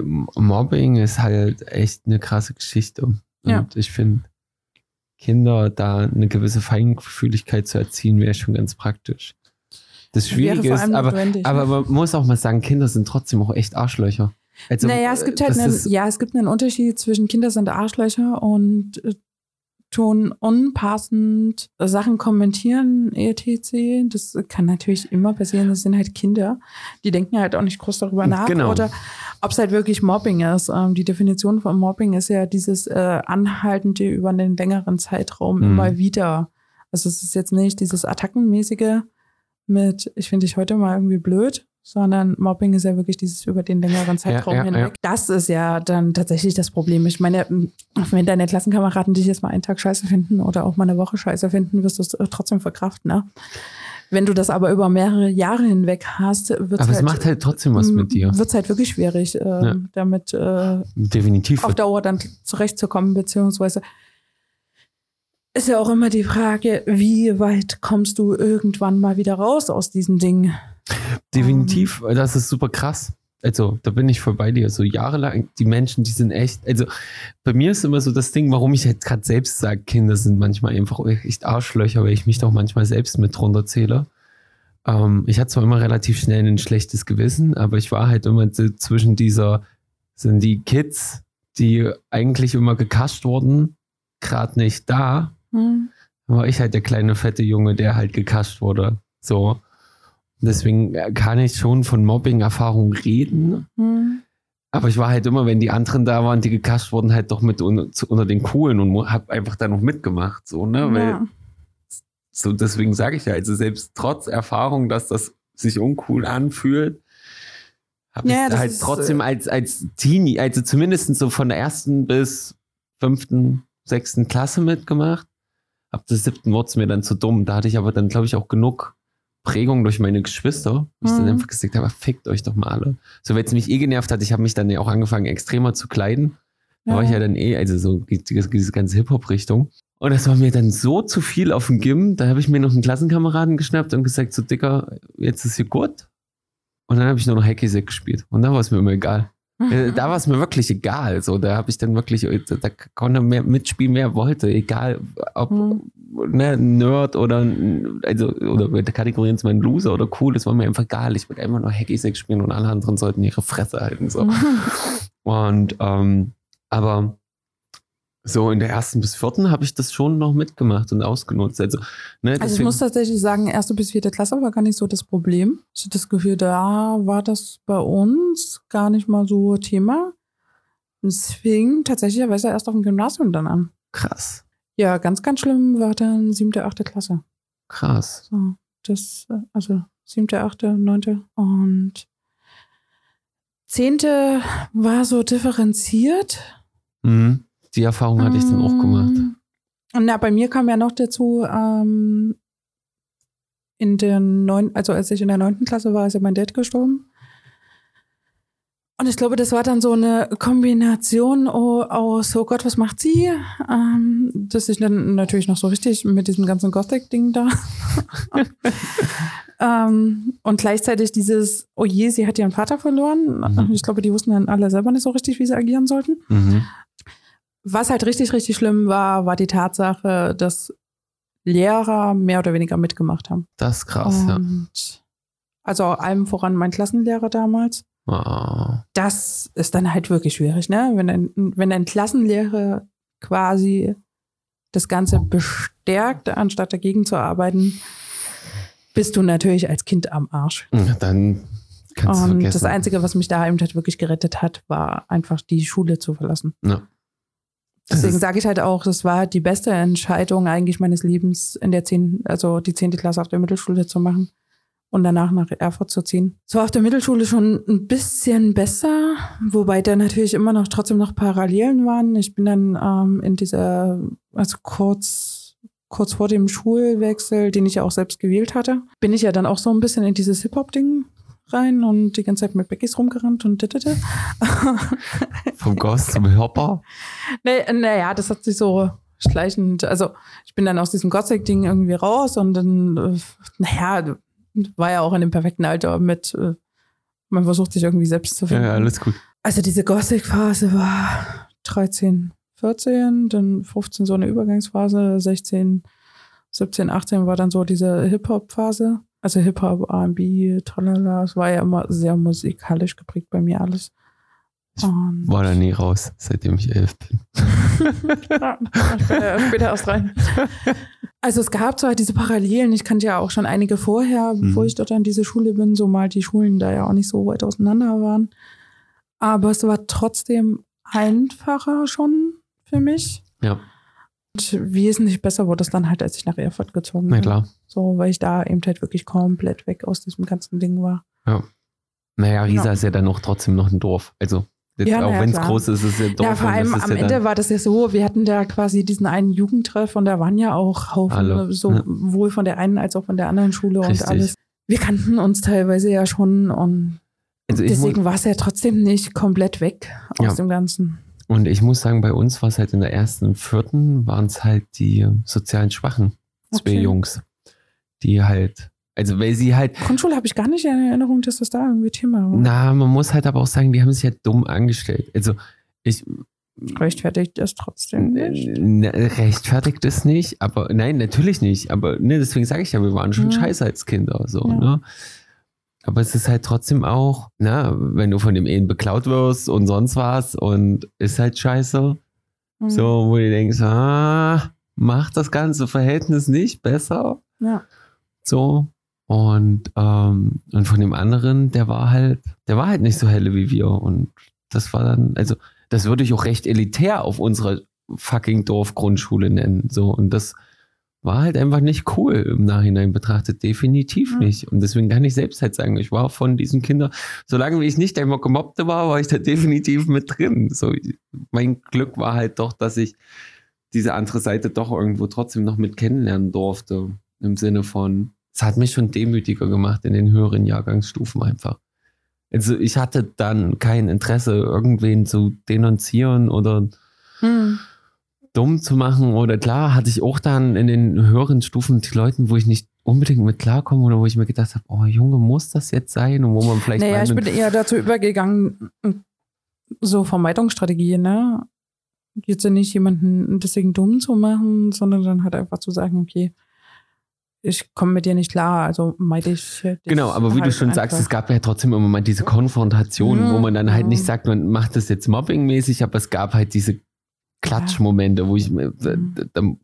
Mobbing ist halt echt eine krasse Geschichte. Und Ja. ich finde, Kinder da eine gewisse Feinfühligkeit zu erziehen, wäre schon ganz praktisch. Das Schwierige ist, aber, notwendig, aber ne? man muss auch mal sagen, Kinder sind trotzdem auch echt Arschlöcher. Also, naja, es gibt halt einen, ja, es gibt einen Unterschied zwischen Kinder sind Arschlöcher und äh, tun unpassend Sachen kommentieren, etc. Das kann natürlich immer passieren. Das sind halt Kinder. Die denken halt auch nicht groß darüber nach. Genau. Oder ob es halt wirklich Mobbing ist. Ähm, die Definition von Mobbing ist ja dieses äh, Anhaltende über einen längeren Zeitraum Mhm. immer wieder. Also es ist jetzt nicht dieses Attackenmäßige mit, ich finde dich heute mal irgendwie blöd, sondern Mobbing ist ja wirklich dieses über den längeren Zeitraum ja, hinweg. ja. Das ist ja dann tatsächlich das Problem. Ich meine, wenn deine Klassenkameraden dich jetzt mal einen Tag scheiße finden oder auch mal eine Woche scheiße finden, wirst du es äh, trotzdem verkraften. Ne? Wenn du das aber über mehrere Jahre hinweg hast, wird aber halt, es macht halt trotzdem was mit dir. Wird es halt wirklich schwierig, äh, Ja. damit äh, Definitiv. auf Dauer dann zurechtzukommen, beziehungsweise ist ja auch immer die Frage, wie weit kommst du irgendwann mal wieder raus aus diesem Ding? Definitiv, das ist super krass. Also, da bin ich voll bei dir. So jahrelang, die Menschen, die sind echt, also bei mir ist immer so das Ding, warum ich jetzt gerade selbst sage, Kinder sind manchmal einfach echt Arschlöcher, weil ich mich doch manchmal selbst mit drunter zähle. Ähm, ich hatte zwar immer relativ schnell ein schlechtes Gewissen, aber ich war halt immer zwischen dieser, sind die Kids, die eigentlich immer gekascht wurden, gerade nicht da, Hm? war ich halt der kleine fette Junge, der halt gekascht wurde. So. Deswegen äh, kann ich schon von Mobbing-Erfahrung reden. Hm? Aber ich war halt immer, wenn die anderen da waren, die gekascht wurden, halt doch mit unter den Coolen und hab einfach da noch mitgemacht. So, ne? Weil, Ja. so deswegen sage ich ja, also selbst trotz Erfahrung, dass das sich uncool anfühlt, habe Ja, ich halt ist, trotzdem äh, als, als Teenie, also zumindest so von der ersten bis fünften, sechsten Klasse mitgemacht. Ab der siebten wurde es mir dann zu dumm. Da hatte ich aber dann, glaube ich, auch genug Prägung durch meine Geschwister, wo ich dann Mhm. einfach gesagt habe, fickt euch doch mal alle. So, weil es mich eh genervt hat, ich habe mich dann ja auch angefangen, extremer zu kleiden. Da war ich ja dann eh, also so diese, diese ganze Hip-Hop-Richtung. Und das war mir dann so zu viel auf dem Gym. Da habe ich mir noch einen Klassenkameraden geschnappt und gesagt, so Dicker, jetzt ist hier gut. Und dann habe ich nur noch Hacky gespielt. Und da war es mir immer egal. Äh, da war es mir wirklich egal. So, da habe ich dann wirklich, da konnte er mehr mitspielen, wer wollte. Egal, ob mhm. ne, Nerd oder, also, oder kategorieren es mal Loser oder cool, das war mir einfach egal. Ich wollte einfach nur Hacky spielen und alle anderen sollten ihre Fresse halten. So. und, ähm, aber so in der ersten bis vierten habe ich das schon noch mitgemacht und ausgenutzt. Also, ne, also ich muss tatsächlich sagen, erste bis vierte Klasse war gar nicht so das Problem. Ich hatte das Gefühl, da war das bei uns gar nicht mal so Thema. Es fing tatsächlich erst auf dem Gymnasium dann an. Krass. Ja, ganz, ganz schlimm war dann siebte, achte Klasse. Krass. So, das, also siebte, achte, neunte und zehnte war so differenziert. Mhm die Erfahrung hatte ich dann auch gemacht. Und ähm, na, bei mir kam ja noch dazu, ähm, in der neun, also als ich in der neunten Klasse war, ist ja mein Dad gestorben. Und ich glaube, das war dann so eine Kombination aus, oh Gott, was macht sie? Ähm, dass ich dann natürlich noch so richtig mit diesem ganzen Gothic-Ding da. [laughs] ähm, und gleichzeitig dieses, oh je, sie hat ihren Vater verloren. Mhm. Ich glaube, die wussten dann alle selber nicht so richtig, wie sie agieren sollten. Mhm. Was halt richtig, richtig schlimm war, war die Tatsache, dass Lehrer mehr oder weniger mitgemacht haben. Das ist krass, Und ja. Also allem voran mein Klassenlehrer damals. Oh. Das ist dann halt wirklich schwierig, ne? Wenn ein, wenn ein Klassenlehrer quasi das Ganze bestärkt, anstatt dagegen zu arbeiten, bist du natürlich als Kind am Arsch. Dann kannst du Und das Einzige, was mich da eben halt wirklich gerettet hat, war einfach die Schule zu verlassen. Ja. Deswegen sage ich halt auch, das war die beste Entscheidung eigentlich meines Lebens, in der zehn, also die zehnte Klasse auf der Mittelschule zu machen und danach nach Erfurt zu ziehen. Es war auf der Mittelschule schon ein bisschen besser, wobei da natürlich immer noch trotzdem noch Parallelen waren. Ich bin dann ähm, in dieser, also kurz, kurz vor dem Schulwechsel, den ich ja auch selbst gewählt hatte, bin ich ja dann auch so ein bisschen in dieses Hip-Hop-Ding rein und die ganze Zeit mit Beckys rumgerannt und dittete. Vom Ghost zum Hopper? Naja, nee, das hat sich so schleichend, also ich bin dann aus diesem Gothic-Ding irgendwie raus und dann, äh, naja, war ja auch in dem perfekten Alter mit, äh, man versucht sich irgendwie selbst zu finden. Ja, alles gut. Also diese Gothic-Phase war 13, 14, dann 15 so eine Übergangsphase, 16, 17, 18 war dann so diese Hip-Hop-Phase. Also Hip-Hop, R&B, tralala. Es war ja immer sehr musikalisch geprägt bei mir alles. Und war da nie raus, seitdem ich elf bin. [laughs] ja, später, später erst rein. Also es gab zwar diese Parallelen, ich kannte ja auch schon einige vorher, bevor mhm. ich dort an diese Schule bin, so mal die Schulen da ja auch nicht so weit auseinander waren. Aber es war trotzdem einfacher schon für mich. Ja. Und wesentlich besser wurde es dann halt, als ich nach Erfurt gezogen bin. Na klar. So, weil ich da eben halt wirklich komplett weg aus diesem ganzen Ding war. Ja. Naja, Riesa ja. ist ja dann noch trotzdem noch ein Dorf. Also ja, auch wenn es groß ist, ist es ja Dorf. Ja, vor allem am ja Ende war das ja so, wir hatten da quasi diesen einen Jugendtreff und da waren ja auch Haufen, sowohl von der einen als auch von der anderen Schule Richtig. und alles. Wir kannten uns teilweise ja schon und also deswegen war es ja trotzdem nicht komplett weg aus dem Ganzen. Und ich muss sagen, bei uns war es halt in der ersten, vierten, waren es halt die sozialen Schwachen, zwei okay. Jungs, die halt, also weil sie halt. Grundschule habe ich gar nicht in Erinnerung, dass das da irgendwie Thema war. Na, man muss halt aber auch sagen, die haben sich halt dumm angestellt. Also ich. Rechtfertigt das trotzdem nicht? Rechtfertigt es nicht, aber nein, natürlich nicht. Aber ne, deswegen sage ich ja, wir waren schon ja. scheiße als Kinder. So, ja. ne? Aber es ist halt trotzdem auch, na, wenn du von dem Ehen beklaut wirst und sonst was und ist halt scheiße. Mhm. So, wo du denkst, ah, macht das ganze Verhältnis nicht besser. Ja. So. Und, ähm, und von dem anderen, der war halt, der war halt nicht so helle wie wir. Und das war dann, also, das würde ich auch recht elitär auf unserer fucking Dorfgrundschule nennen. So, und das, war halt einfach nicht cool im Nachhinein betrachtet. Definitiv nicht. Und deswegen kann ich selbst halt sagen, ich war von diesen Kindern, solange ich nicht einmal gemobbte war, war ich da [laughs] definitiv mit drin. So, mein Glück war halt doch, dass ich diese andere Seite doch irgendwo trotzdem noch mit kennenlernen durfte. Im Sinne von, es hat mich schon demütiger gemacht in den höheren Jahrgangsstufen einfach. Also ich hatte dann kein Interesse, irgendwen zu denunzieren oder Hm. Dumm zu machen. Oder klar, hatte ich auch dann in den höheren Stufen die Leuten, wo ich nicht unbedingt mit klarkomme oder wo ich mir gedacht habe, oh Junge, muss das jetzt sein? Und wo man vielleicht Naja, ich bin eher dazu übergegangen, so Vermeidungsstrategie, ne? Jetzt ja nicht jemanden deswegen dumm zu machen, sondern dann halt einfach zu sagen, okay, ich komme mit dir nicht klar, also meide ich. dich Genau, aber wie du halt schon sagst, einfach. es gab ja trotzdem immer mal diese Konfrontation, Mhm, wo man dann halt nicht mhm. sagt, man macht das jetzt mobbingmäßig, aber es gab halt diese Klatschmomente, wo ich mir, da, Mhm.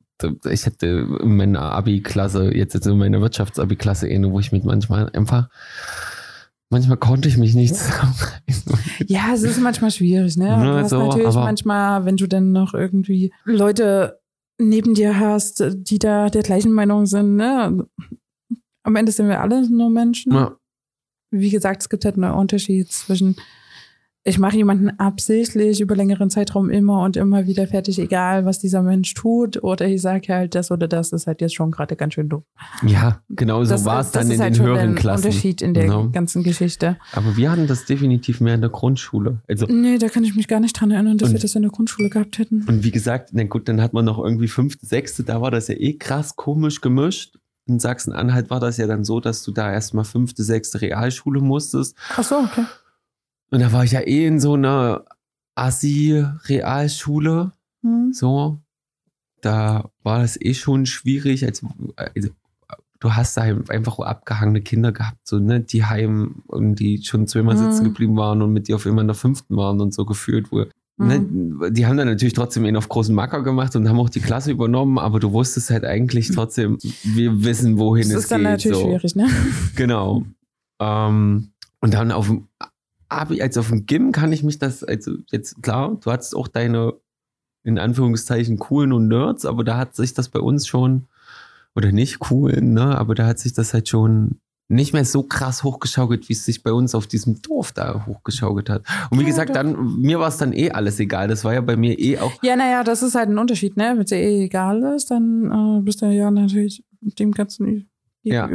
ich hatte in meiner Abi-Klasse, jetzt jetzt in meiner Wirtschafts-Abi-Klasse eine, wo ich mich manchmal einfach, manchmal konnte ich mich nicht zusammenreißen. Ja, es ist manchmal schwierig, ne? Ja, du hast so, natürlich manchmal, wenn du dann noch irgendwie Leute neben dir hast, die da der gleichen Meinung sind, ne? Am Ende sind wir alle nur Menschen. Ja, Wie gesagt, es gibt halt einen Unterschied zwischen, ich mache jemanden absichtlich über längeren Zeitraum immer und immer wieder fertig, egal was dieser Mensch tut, oder ich sage halt, das oder das ist halt jetzt schon gerade ganz schön dumm. ja genau so das, war es das dann ist in halt den höheren Klassen. Unterschied in der Genau. ganzen Geschichte. Aber wir hatten das definitiv mehr in der Grundschule. Also Nee, da kann ich mich gar nicht dran erinnern, dass Und- wir das in der Grundschule gehabt hätten. Und wie gesagt, na gut, dann hat man noch irgendwie fünfte, sechste, da war das ja eh krass komisch gemischt. In Sachsen-Anhalt war das ja dann so, dass du da erstmal fünfte, sechste Realschule musstest. Ach so, okay. Und da war ich ja eh in so einer Assi-Realschule. Hm. So. Da war das eh schon schwierig. Also, also, du hast da einfach abgehangene Kinder gehabt, so, ne, die heim und die schon zweimal Mhm. sitzen geblieben waren und mit dir auf immer in der fünften waren und so gefühlt, Mhm. Ne, die haben dann natürlich trotzdem einen auf großen Macker gemacht und haben auch die Klasse übernommen, aber du wusstest halt eigentlich trotzdem, wir wissen, wohin Das es ist dann geht. natürlich so. schwierig, ne? Genau. Ähm, und dann auf dem Abi, also auf dem Gym kann ich mich das, also jetzt klar, du hattest auch deine, in Anführungszeichen, coolen und Nerds, aber da hat sich das bei uns schon, oder nicht cool, ne, aber da hat sich das halt schon nicht mehr so krass hochgeschaukelt, wie es sich bei uns auf diesem Dorf da hochgeschaukelt hat. Und wie Ja, gesagt, doch. dann, mir war es dann eh alles egal. Das war ja bei mir eh auch Ja, naja, das ist halt ein Unterschied, ne? Wenn es dir eh egal ist, dann äh, bist du ja natürlich dem Ganzen Ja.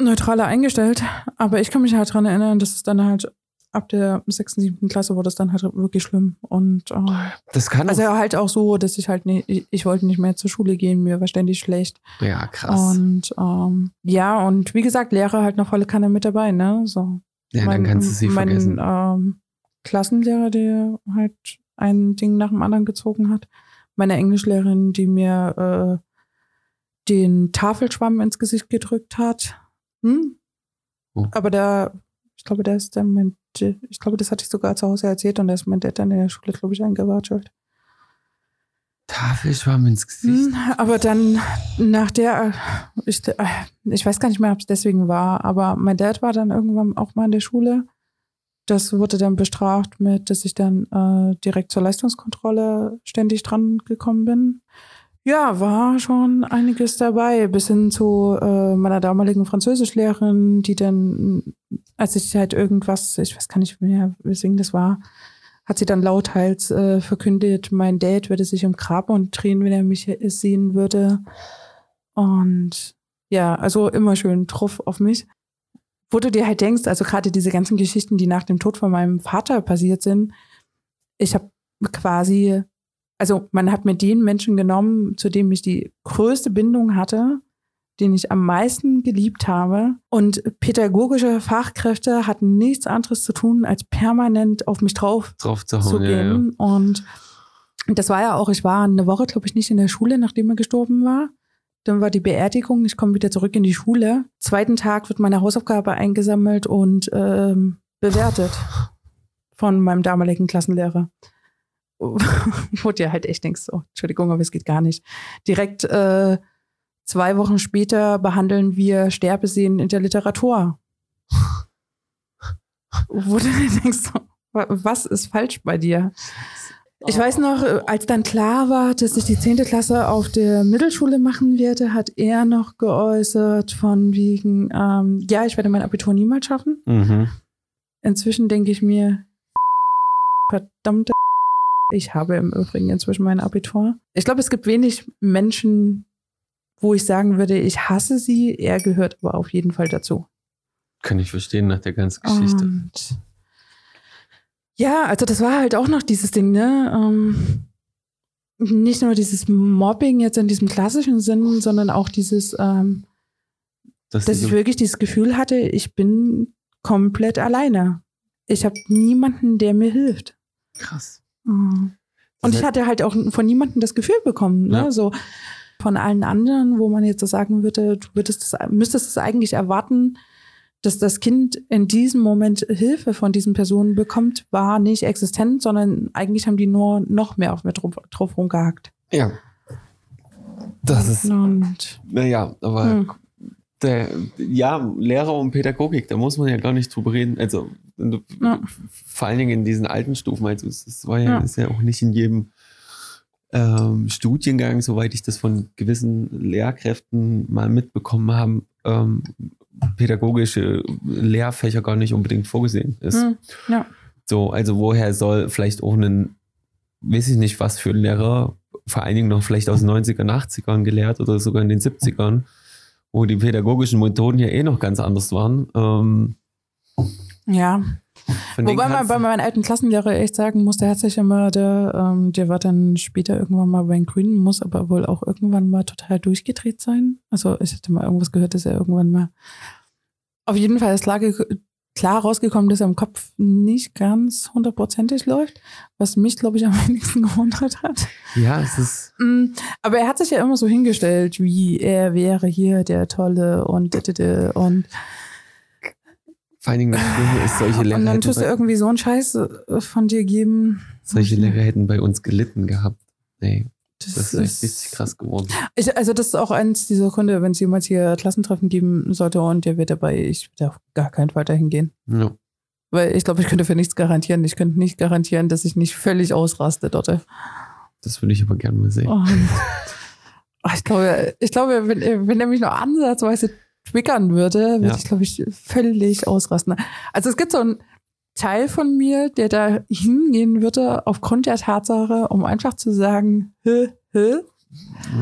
Neutraler eingestellt. Aber ich kann mich halt dran erinnern, dass es dann halt ab der sechsten, siebten Klasse wurde es dann halt wirklich schlimm. Und äh, Das kann also auch. halt auch so, dass ich halt nicht, ich, ich wollte nicht mehr zur Schule gehen, mir war ständig schlecht. Ja, krass. Und ähm, ja, und wie gesagt, Lehrer halt noch volle Kanne mit dabei, ne? So. ja, dann kannst du sie mein, vergessen. Ähm, Klassenlehrer, der halt ein Ding nach dem anderen gezogen hat. Meine Englischlehrerin, die mir äh, den Tafelschwamm ins Gesicht gedrückt hat. Hm? Oh. Aber der, ich glaube, der ist dann mein, ich glaube, das hatte ich sogar zu Hause erzählt und da ist mein Dad dann in der Schule, glaube ich, eingewatschelt. Tafelschwamm ins Gesicht. Hm, aber dann nach der, ich, ich weiß gar nicht mehr, ob es deswegen war, aber mein Dad war dann irgendwann auch mal in der Schule. Das wurde dann bestraft mit, dass ich dann äh, direkt zur Leistungskontrolle ständig dran gekommen bin. Ja, war schon einiges dabei, bis hin zu äh, meiner damaligen Französischlehrerin, die dann, als ich halt irgendwas, ich weiß gar nicht mehr, weswegen das war, hat sie dann lauthals äh, verkündet, mein Dad würde sich im Grab und drehen, wenn er mich sehen würde. Und ja, also immer schön drauf auf mich. Wo du dir halt denkst, also gerade diese ganzen Geschichten, die nach dem Tod von meinem Vater passiert sind, ich habe quasi, also man hat mir den Menschen genommen, zu dem ich die größte Bindung hatte, den ich am meisten geliebt habe. Und pädagogische Fachkräfte hatten nichts anderes zu tun, als permanent auf mich drauf Drauf zu zu hauen, ja, ja. gehen. Und das war ja auch, ich war eine Woche, glaube ich, nicht in der Schule, nachdem er gestorben war. Dann war die Beerdigung, ich komme wieder zurück in die Schule. Zweiten Tag wird meine Hausaufgabe eingesammelt und ähm, bewertet [laughs] von meinem damaligen Klassenlehrer. Wo dir halt echt denkst, oh, Entschuldigung, aber es geht gar nicht. Direkt äh, zwei Wochen später behandeln wir Sterbesehen in der Literatur. Wo du dir denkst, wa- was ist falsch bei dir? Ich weiß noch, äh, als dann klar war, dass ich die 10. Klasse auf der Mittelschule machen werde, hat er noch geäußert von wegen, ähm, ja, ich werde mein Abitur niemals schaffen. Mhm. Inzwischen denke ich mir, verdammte, ich habe im Übrigen inzwischen mein Abitur. Ich glaube, es gibt wenig Menschen, wo ich sagen würde, ich hasse sie. Er gehört aber auf jeden Fall dazu. Kann ich verstehen nach der ganzen Geschichte. Und ja, also das war halt auch noch dieses Ding, ne? Ähm, nicht nur dieses Mobbing jetzt in diesem klassischen Sinn, sondern auch dieses, ähm, Dass dass ich wirklich dieses Gefühl hatte, ich bin komplett alleine. Ich habe niemanden, der mir hilft. krass. Mhm. Und ich hatte halt auch von niemandem das Gefühl bekommen, ne? Ja. So von allen anderen, wo man jetzt so sagen würde, du würdest das, müsstest es eigentlich erwarten, dass das Kind in diesem Moment Hilfe von diesen Personen bekommt, war nicht existent, sondern eigentlich haben die nur noch mehr auf mir drauf, drauf rumgehackt. Ja. Das ist, Und naja, aber hm. Der, ja, Lehrer und Pädagogik, da muss man ja gar nicht drüber reden. Also, Ja. vor allen Dingen in diesen alten Stufen, also es es war ja, Ja. ist ja auch nicht in jedem ähm, Studiengang, soweit ich das von gewissen Lehrkräften mal mitbekommen habe, ähm, pädagogische Lehrfächer gar nicht unbedingt vorgesehen ist. Hm. ja. So, also woher soll vielleicht auch ein, weiß ich nicht, was für ein Lehrer, vor allen Dingen noch vielleicht aus den 90ern, 80ern gelehrt oder sogar in den 70ern, wo die pädagogischen Methoden ja eh noch ganz anders waren. Ähm, Ja, Wobei man bei meinem alten Klassenlehrer echt sagen muss, der hat sich immer, der, ähm, der war dann später irgendwann mal bei den Grünen, muss aber wohl auch irgendwann mal total durchgedreht sein. Also ich hatte mal irgendwas gehört, dass er irgendwann mal auf jeden Fall ist klar, ge- klar rausgekommen, dass er im Kopf nicht ganz hundertprozentig läuft, was mich, glaube ich, am [laughs] wenigsten gewundert hat. ja, es ist, Mm, Aber er hat sich ja immer so hingestellt, wie er wäre hier der Tolle und und vor allen Dingen ist, solche Lehrer, und dann tust du irgendwie so einen Scheiß äh, von dir geben. solche Lehrer hätten bei uns gelitten gehabt. Nee, Das, das ist echt richtig krass geworden. Ich, also das ist auch eins dieser Gründe, wenn es jemals hier Klassentreffen geben sollte und der wird dabei, ich würde auf gar keinen Fall dahin gehen. Ja. Weil ich glaube, ich könnte für nichts garantieren. Ich könnte nicht garantieren, dass ich nicht völlig ausraste dort. Das würde ich aber gerne mal sehen. Und, oh, ich glaube, ich glaube, wenn, wenn er mich noch ansatzweise triggern würde, würde Ja. ich, glaube ich, völlig ausrasten. Also es gibt so einen Teil von mir, der da hingehen würde, aufgrund der Tatsache, um einfach zu sagen, hä, hä,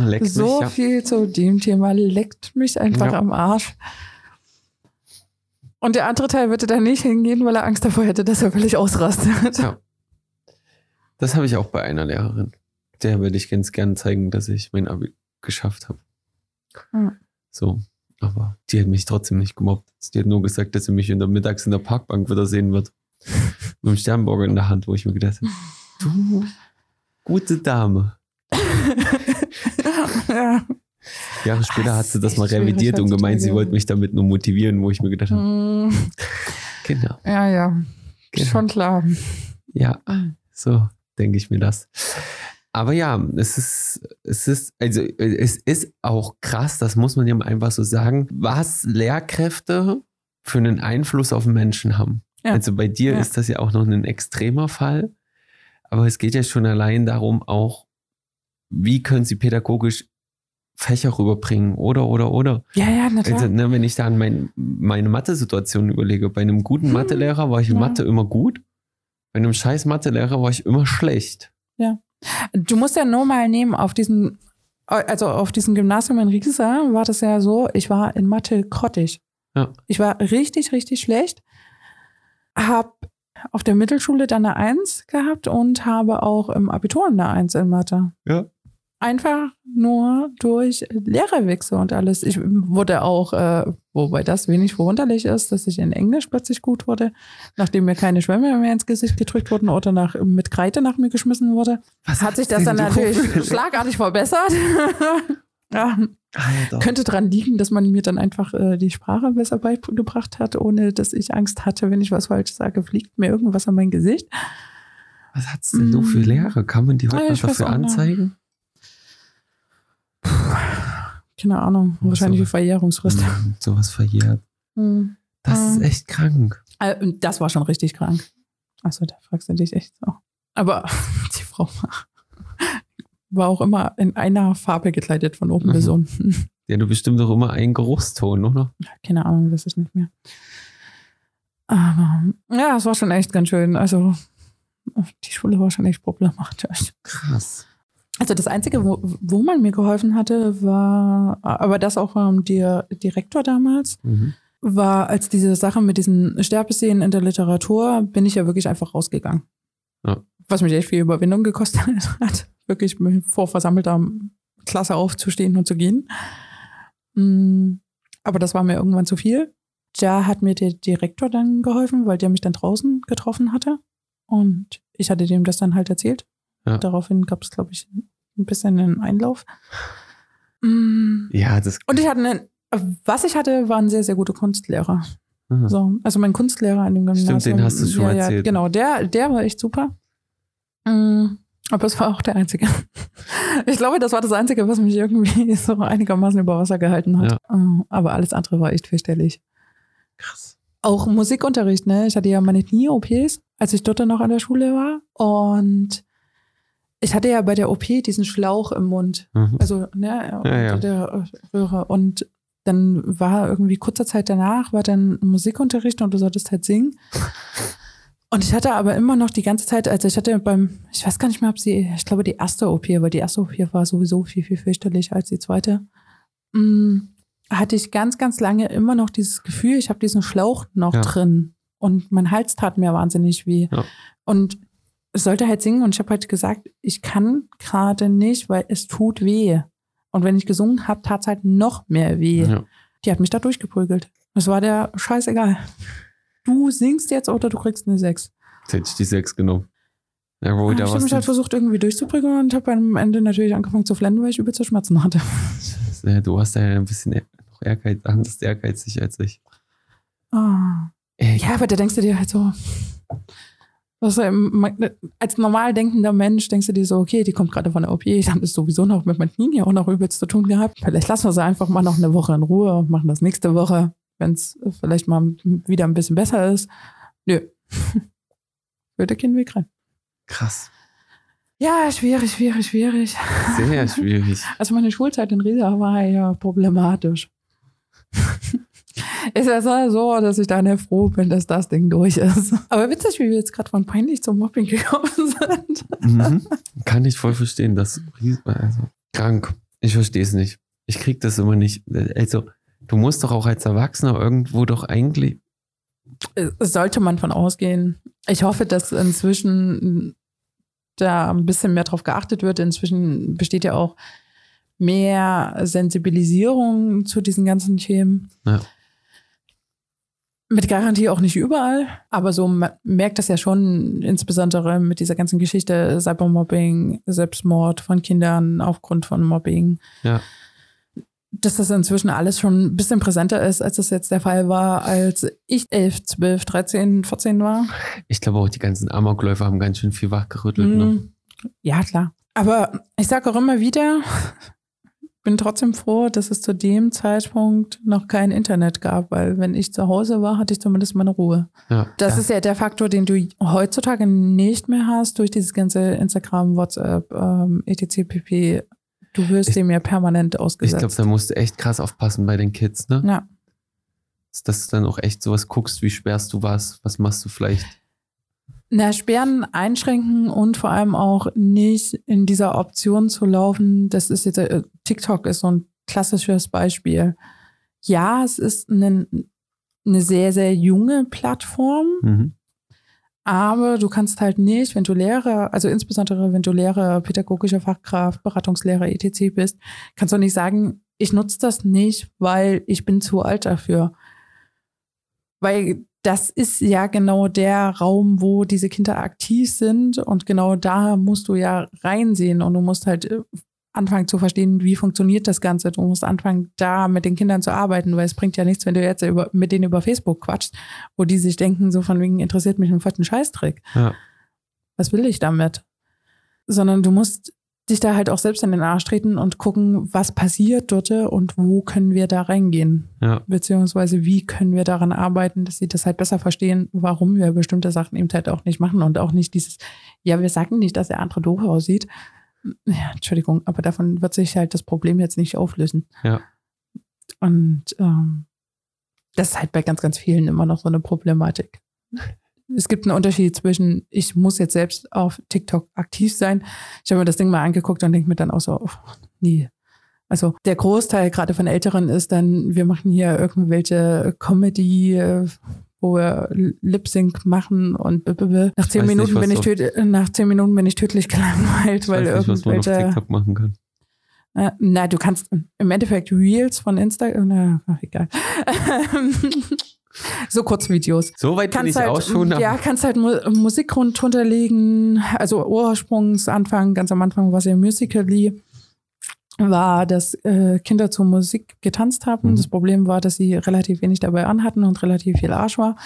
Leck mich, so ja. viel zu dem Thema leckt mich einfach Ja. am Arsch. Und der andere Teil würde da nicht hingehen, weil er Angst davor hätte, dass er völlig ausrastet. Ja. Das habe ich auch bei einer Lehrerin. Der würde ich ganz gern zeigen, dass ich mein Abi geschafft habe. Hm. So. Aber die hat mich trotzdem nicht gemobbt. Die hat nur gesagt, dass sie mich in der Mittags in der Parkbank wieder sehen wird. Mit dem Sternburger in der Hand, wo ich mir gedacht habe, du gute Dame. ja. Jahre später hat sie das mal revidiert und gemeint, sie wollte mich damit nur motivieren, wo ich mir gedacht habe, Hm, genau. ja, ja. Genau. Schon klar. Ja, so denke ich mir das. Aber ja, es ist, es ist, also es ist auch krass, das muss man ja mal einfach so sagen, was Lehrkräfte für einen Einfluss auf Menschen haben. Ja. Also bei dir Ja. ist das ja auch noch ein extremer Fall, aber es geht ja schon allein darum, auch, wie können sie pädagogisch Fächer rüberbringen oder, oder, oder. Ja, ja, na klar. Also, ne, wenn ich da an mein, meine Mathe-Situation überlege, bei einem guten Hm. Mathelehrer war ich in Ja. Mathe immer gut, bei einem scheiß Mathelehrer war ich immer schlecht. Du musst ja nur mal nehmen, auf diesem, also auf diesem Gymnasium in Riesa war das ja so, ich war in Mathe grottig. Ja. Ich war richtig, richtig schlecht. Hab auf der Mittelschule dann eine Eins gehabt und habe auch im Abitur eine Eins in Mathe. Ja. Einfach nur durch Lehrerwechsel und alles. Ich wurde auch, äh, wobei das wenig verwunderlich ist, dass ich in Englisch plötzlich gut wurde, nachdem mir keine Schwämme mehr ins Gesicht gedrückt wurden oder nach, mit Kreide nach mir geschmissen wurde. Was Hat sich das dann natürlich schlagartig verbessert. [laughs] ja, Alter. könnte daran liegen, dass man mir dann einfach äh, die Sprache besser beigebracht hat, ohne dass ich Angst hatte, wenn ich was falsch sage, fliegt mir irgendwas an mein Gesicht. Was hat's denn so für Mm. Lehre? Kann man die heute Ja, ich weiß dafür anzeigen? Keine Ahnung, Oh, wahrscheinlich so. die Verjährungsfrist. Hm, Sowas verjährt. [laughs] Hm. Das ist Ähm. echt krank. Äh, Das war schon richtig krank. Achso, da fragst du dich echt so. Aber [laughs] die Frau war, war auch immer in einer Farbe gekleidet, von oben Mhm. bis unten. [laughs] Ja, du bestimmt doch immer einen Geruchston, oder? Keine Ahnung, weiß ich nicht mehr. Aber ja, es war schon echt ganz schön. Also die Schule war schon echt problematisch. Krass. Also das Einzige, wo, wo man mir geholfen hatte, war, aber das auch ähm, der Direktor damals, Mhm. war, als diese Sache mit diesen Sterbeszenen in der Literatur, bin ich ja wirklich einfach rausgegangen. Ja. Was mich echt viel Überwindung gekostet [laughs] hat, wirklich vor versammelter Klasse aufzustehen und zu gehen. Mm, Aber das war mir irgendwann zu viel. Da hat mir der Direktor dann geholfen, weil der mich dann draußen getroffen hatte. Und ich hatte dem das dann halt erzählt. Ja. Daraufhin gab es, glaube ich, ein bisschen einen Einlauf. Mm, Ja, das. Und ich hatte einen, was ich hatte, waren sehr, sehr gute Kunstlehrer. Aha. So, also mein Kunstlehrer an dem Gymnasium. Stimmt, den hast du schon ja, erzählt. Ja, genau, der, der war echt super. Mm, Aber es war auch der einzige. Ich glaube, das war das Einzige, was mich irgendwie [laughs] so einigermaßen über Wasser gehalten hat. Mm, Aber alles andere war echt fürchterlich. Krass. Auch Musikunterricht, ne? Ich hatte ja meine Knie-OPs, als ich dort dann noch an der Schule war. Und ich hatte ja bei der OP diesen Schlauch im Mund. Mhm. Also, ne, Ja, ja. der Röhre. Und dann war irgendwie kurzer Zeit danach, war dann Musikunterricht und du solltest halt singen. [laughs] Und ich hatte aber immer noch die ganze Zeit, also ich hatte beim, ich weiß gar nicht mehr, ob sie, ich glaube die erste OP, aber die erste OP war sowieso viel, viel fürchterlicher als die zweite. Mm, hatte ich ganz, ganz lange immer noch dieses Gefühl, ich habe diesen Schlauch noch Ja. drin. Und mein Hals tat mir wahnsinnig weh. Ja. Und ich sollte halt singen und ich habe halt gesagt, ich kann gerade nicht, weil es tut weh. Und wenn ich gesungen habe, tat es halt noch mehr weh. Ja. Die hat mich da durchgeprügelt. Das war der scheißegal. Du singst jetzt oder du kriegst eine 6. Jetzt hätte ich die sechs genommen. Ja, wo, ich da habe warst mich halt versucht, irgendwie durchzuprügeln und habe am Ende natürlich angefangen zu flennen, weil ich übel zu schmerzen hatte. [laughs] Du warst ja ein bisschen ehr- noch ehrgeiz, anders ehrgeizig als ich. Ah. Ja, aber da denkst du dir halt so, was, ähm, als normal denkender Mensch denkst du dir so, okay, die kommt gerade von der OP, ich habe es sowieso noch mit meinen Knien ja auch noch übelst zu tun gehabt. Vielleicht lassen wir sie einfach mal noch eine Woche in Ruhe und machen das nächste Woche, wenn es vielleicht mal wieder ein bisschen besser ist. Nö. [laughs] Würde keinen Weg rein. krass. Ja, schwierig, schwierig, schwierig. Sehr schwierig. [laughs] Also meine Schulzeit in Riesa war ja problematisch. [laughs] ist ja so- so, dass ich dann ja froh bin, dass das Ding durch ist. Aber witzig, wie wir jetzt gerade von peinlich zum Mobbing gekommen sind. Mhm. Kann ich voll verstehen. Das ries- also, krank. Ich verstehe es nicht. Ich krieg das immer nicht. Also, du musst doch auch als Erwachsener irgendwo doch eigentlich. Sollte man von ausgehen. Ich hoffe, dass inzwischen da ein bisschen mehr drauf geachtet wird. Inzwischen besteht ja auch mehr Sensibilisierung zu diesen ganzen Themen. Ja. Mit Garantie auch nicht überall, aber so man merkt das ja schon, insbesondere mit dieser ganzen Geschichte Cybermobbing, Selbstmord von Kindern aufgrund von Mobbing, Ja. Dass das inzwischen alles schon ein bisschen präsenter ist, als das jetzt der Fall war, als ich 11, 12, 13, 14 war. Ich glaube auch, die ganzen Amokläufer haben ganz schön viel wachgerüttelt. Ne? Mhm. Ja, klar. Aber ich sage auch immer wieder, [laughs] bin trotzdem froh, dass es zu dem Zeitpunkt noch kein Internet gab, weil wenn ich zu Hause war, hatte ich zumindest meine Ruhe. Ja. Das ja. ist ja der Faktor, den du heutzutage nicht mehr hast durch dieses ganze Instagram, WhatsApp, ähm, etc. pp. Du wirst Ich- dem ja permanent Ich ausgesetzt. glaube, da musst du echt krass aufpassen bei den Kids, ne? ja. Dass du dann auch echt sowas guckst, wie sperrst du was, was machst du vielleicht. Na, Sperren einschränken und vor allem auch nicht in dieser Option zu laufen. Das ist jetzt, äh, TikTok ist so ein klassisches Beispiel. Ja, es ist eine, eine sehr, sehr junge Plattform, Mhm. Aber du kannst halt nicht, wenn du Lehrer, also insbesondere wenn du Lehrer, pädagogischer Fachkraft, Beratungslehrer, etc. bist, kannst du nicht sagen, ich nutze das nicht, weil ich bin zu alt dafür. Weil das ist ja genau der Raum, wo diese Kinder aktiv sind und genau da musst du ja reinsehen und du musst halt äh, anfangen zu verstehen, wie funktioniert das Ganze. Du musst anfangen, da mit den Kindern zu arbeiten, weil es bringt ja nichts, wenn du jetzt über, mit denen über Facebook quatschst, wo die sich denken, so von wegen interessiert mich ein fetten Scheißdreck. Ja. Was will ich damit? Sondern du musst dich da halt auch selbst in den Arsch treten und gucken, was passiert dort und wo können wir da reingehen. Ja. Beziehungsweise wie können wir daran arbeiten, dass sie das halt besser verstehen, warum wir bestimmte Sachen eben halt auch nicht machen und auch nicht dieses, ja, wir sagen nicht, dass der andere doof aussieht. Ja, Entschuldigung, aber davon wird sich halt das Problem jetzt nicht auflösen. Ja. Und ähm, das ist halt bei ganz, ganz vielen immer noch so eine Problematik. Es gibt einen Unterschied zwischen, ich muss jetzt selbst auf TikTok aktiv sein. Ich habe mir das Ding mal angeguckt und denke mir dann auch so, oh, nee. Also der Großteil gerade von Älteren ist dann, wir machen hier irgendwelche Comedy, äh, wo wir Lip Sync machen und nach zehn Minuten nicht, bin ich töd, nach zehn Minuten bin ich tödlich [laughs] gelangweilt, weil weiß nicht, was man auf irgendwelche TikTok machen kann. äh, na, du kannst im Endeffekt Reels von Instagram, na, ach, egal. [laughs] so Kurzvideos. So weit bin ich Kannst halt, auch schon. ja, kannst halt Mu Musik rund- drunter legen. Also Ursprungsanfang, ganz am Anfang war es ja Musical.ly, war, dass äh, Kinder zur Musik getanzt haben. Mhm. Das Problem war, dass sie relativ wenig dabei anhatten und relativ viel Arsch war.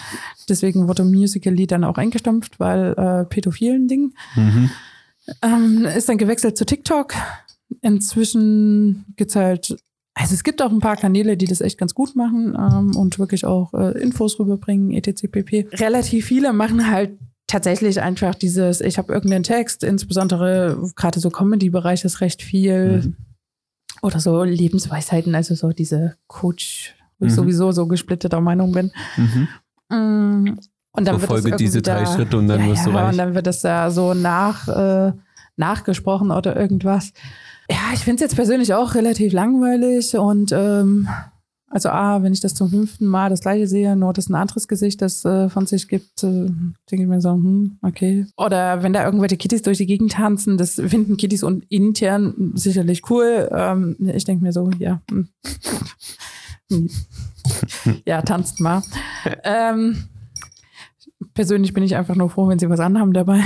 Deswegen wurde Musical.ly dann auch eingestampft, weil äh, pädophilen Ding. Mhm. Ähm, ist dann gewechselt zu TikTok. Inzwischen gibt's halt, also es gibt auch ein paar Kanäle, die das echt ganz gut machen ähm, und wirklich auch äh, Infos rüberbringen, etc. pp. Relativ viele machen halt tatsächlich einfach dieses, ich habe irgendeinen Text, insbesondere gerade so Comedy-Bereich ist recht viel. Mhm. Oder so Lebensweisheiten, also so diese Coach, wo ich Mhm. sowieso so gesplitteter Meinung bin. Mhm. Mm, Und dann wird Verfolge das diese drei da- Schritte und dann ja, wirst du ja, reich. Und dann wird das ja so nach, äh, nachgesprochen oder irgendwas. Ja, ich finde es jetzt persönlich auch relativ langweilig und ähm, also A, wenn ich das zum fünften Mal das gleiche sehe, nur dass ein anderes Gesicht das äh, von sich gibt, äh, denke ich mir so, hm, okay. Oder wenn da irgendwelche Kitties durch die Gegend tanzen, das finden Kitties und intern sicherlich cool. Ähm, ich denke mir so, ja. Hm. [laughs] ja, tanzt mal. ähm, persönlich bin ich einfach nur froh, wenn sie was anhaben dabei.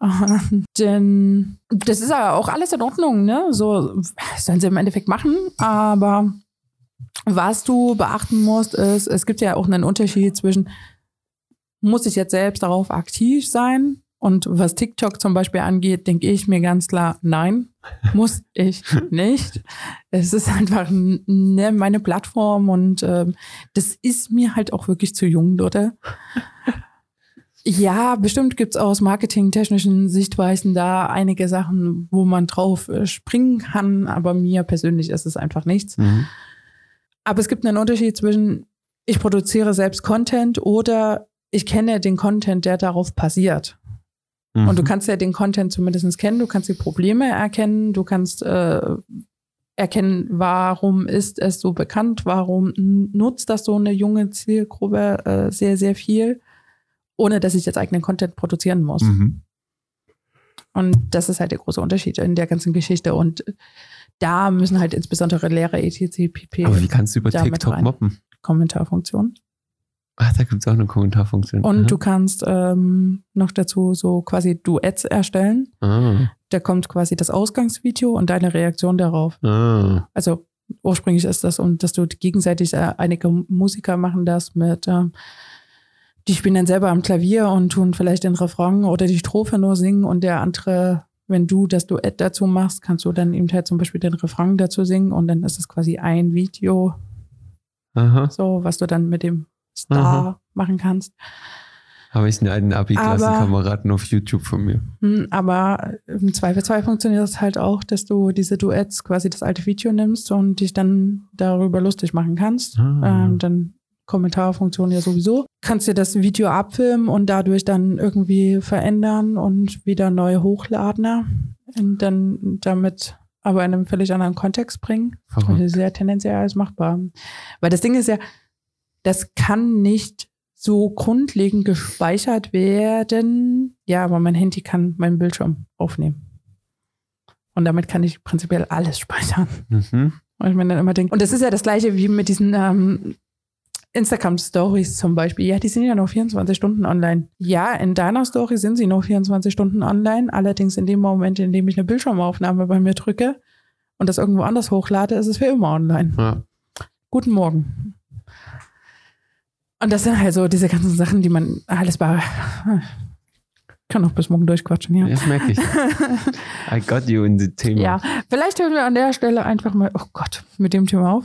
[laughs] Denn das ist ja auch alles in Ordnung, ne? So sollen sie im Endeffekt machen, aber was du beachten musst, ist, es gibt ja auch einen Unterschied zwischen, muss ich jetzt selbst darauf aktiv sein? Und was TikTok zum Beispiel angeht, denke ich mir ganz klar, nein, muss ich [laughs] nicht. Es ist einfach ne, meine Plattform und ähm, das ist mir halt auch wirklich zu jung, Leute. Ja, bestimmt gibt's aus marketingtechnischen Sichtweisen da einige Sachen, wo man drauf äh, springen kann, aber mir persönlich ist es einfach nichts. Mhm. Aber es gibt einen Unterschied zwischen, ich produziere selbst Content oder ich kenne den Content, der darauf basiert. Mhm. Und du kannst ja den Content zumindest kennen, du kannst die Probleme erkennen, du kannst äh, erkennen, warum ist es so bekannt, warum nutzt das so eine junge Zielgruppe äh, sehr, sehr viel, ohne dass ich jetzt eigenen Content produzieren muss. Mhm. Und das ist halt der große Unterschied in der ganzen Geschichte. Und da müssen halt insbesondere Lehrer etc. pp. Aber wie kannst du über TikTok rein. mobben? Kommentarfunktion. Ach, da gibt es auch eine Kommentarfunktion. Und Aha. du kannst ähm, noch dazu so quasi Duets erstellen. Ah, Da kommt quasi das Ausgangsvideo und deine Reaktion darauf. ah. Also ursprünglich ist das, um dass du gegenseitig äh, einige Musiker machen das mit, ähm, die spielen dann selber am Klavier und tun vielleicht den Refrain oder die Strophe nur singen und der andere, wenn du das Duett dazu machst, kannst du dann eben halt zum Beispiel den Refrain dazu singen und dann ist es quasi ein Video, Aha. so was du dann mit dem Star machen kannst. Habe ich einen alten Abi-Klassenkameraden auf YouTube von mir. Hm, Aber im Zweifelsfall funktioniert es halt auch, dass du diese Duets quasi das alte Video nimmst und dich dann darüber lustig machen kannst. Ah. Ähm, dann Kommentarfunktion ja sowieso. Kannst dir das Video abfilmen und dadurch dann irgendwie verändern und wieder neu hochladen und dann damit aber in einem völlig anderen Kontext bringen. Verrückt. Also sehr tendenziell alles machbar. Weil das Ding ist ja, das kann nicht so grundlegend gespeichert werden. Ja, aber mein Handy kann meinen Bildschirm aufnehmen. Und damit kann ich prinzipiell alles speichern. Mhm. Und ich mir dann immer denke, und das ist ja das gleiche wie mit diesen ähm, Instagram-Stories zum Beispiel. Ja, die sind ja noch 24 Stunden online. Ja, in deiner Story sind sie noch 24 Stunden online. Allerdings in dem Moment, in dem ich eine Bildschirmaufnahme bei mir drücke und das irgendwo anders hochlade, ist es für immer online. Ja. Guten Morgen. Und das sind halt so diese ganzen Sachen, die man alles bei. Ich kann auch bis morgen durchquatschen, ja. ja, das merke ich. [laughs] I got you in the Thema. Ja, vielleicht hören wir an der Stelle einfach mal, oh Gott, mit dem Thema auf.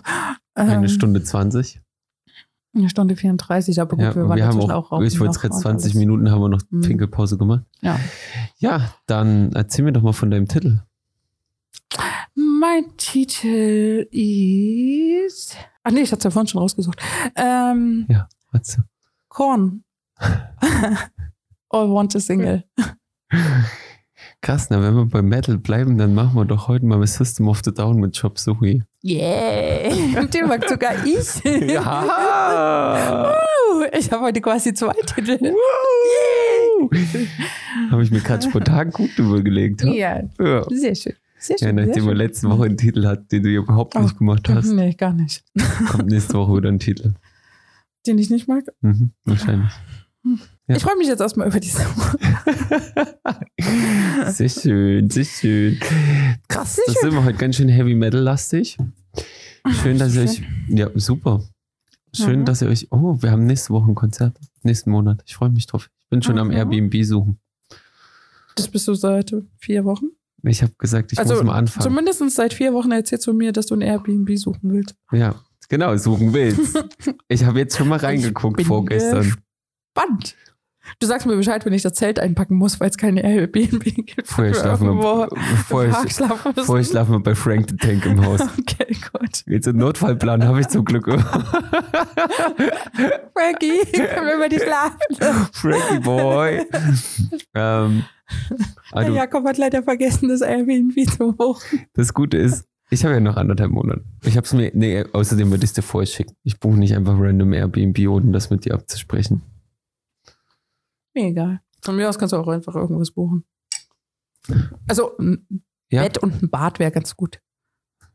Eine Ähm, Stunde 20. Eine Stunde 34, aber gut, Ja, wir wir, waren haben dazwischen auch, auch, rauchen ich wollte und 20 alles. Minuten haben wir noch Mhm. Pinkelpause gemacht. Ja. Ja, dann erzähl mir doch mal von deinem Titel. Mein Titel ist. Ach nee, ich hatte es ja vorhin schon rausgesucht. Ähm, Was? Korn. [laughs] All Want a Single. Krass, na, wenn wir beim Metal bleiben, dann machen wir doch heute mal System of the Down mit Chop Suey. Yeah! [laughs] Den mag sogar ich. Ja! Wow, ich habe heute quasi zwei Titel. Habe ich mir gerade spontan gut übergelegt. ha? Ja, Ja. sehr schön. Sehr Ja, schön. nachdem sehr wir letzte Woche einen Titel hatten, den du ja überhaupt Oh. nicht gemacht hast, Nee, gar nicht. kommt nächste Woche wieder ein Titel. Den ich nicht mag. Mhm, wahrscheinlich. Ja. Ich freue mich jetzt erstmal über diese Woche. [laughs] Sehr schön, sehr schön. Krass, Sehr das schön. sind wir heute ganz schön Heavy Metal lastig. Schön, dass ihr euch. Ja, super. Schön, Mhm. dass ihr euch. Oh, wir haben nächste Woche ein Konzert. Nächsten Monat. Ich freue mich drauf. Ich bin schon am Mhm. Airbnb suchen. Das bist du seit vier Wochen. Ich habe gesagt, ich Also, muss mal anfangen. Zumindest seit vier Wochen erzählst du mir, dass du ein Airbnb suchen willst. Ja, genau, suchen willst. [laughs] ich habe jetzt schon mal reingeguckt bin vorgestern. Spannend. Du sagst mir Bescheid, wenn ich das Zelt einpacken muss, weil es keine Airbnb gibt. Vorher schlafen, wir, vorher, Park schlafen müssen. vorher schlafen wir bei Frank the Tank im Haus. [laughs] Okay, gut. Jetzt einen Notfallplan habe ich zum Glück. [laughs] Frankie, komm über die schlafen. Frankie Boy. ähm, also, Jakob hat leider vergessen, das Airbnb zu buchen. Das Gute ist, ich habe ja noch anderthalb Monate. Ich habe es mir, nee, außerdem würde ich es dir vorher schicken. Ich buche nicht einfach random Airbnb, ohne das mit dir abzusprechen. Mir egal. Von mir aus kannst du auch einfach irgendwas buchen. Also ein Ja, Bett und ein Bad wäre ganz gut.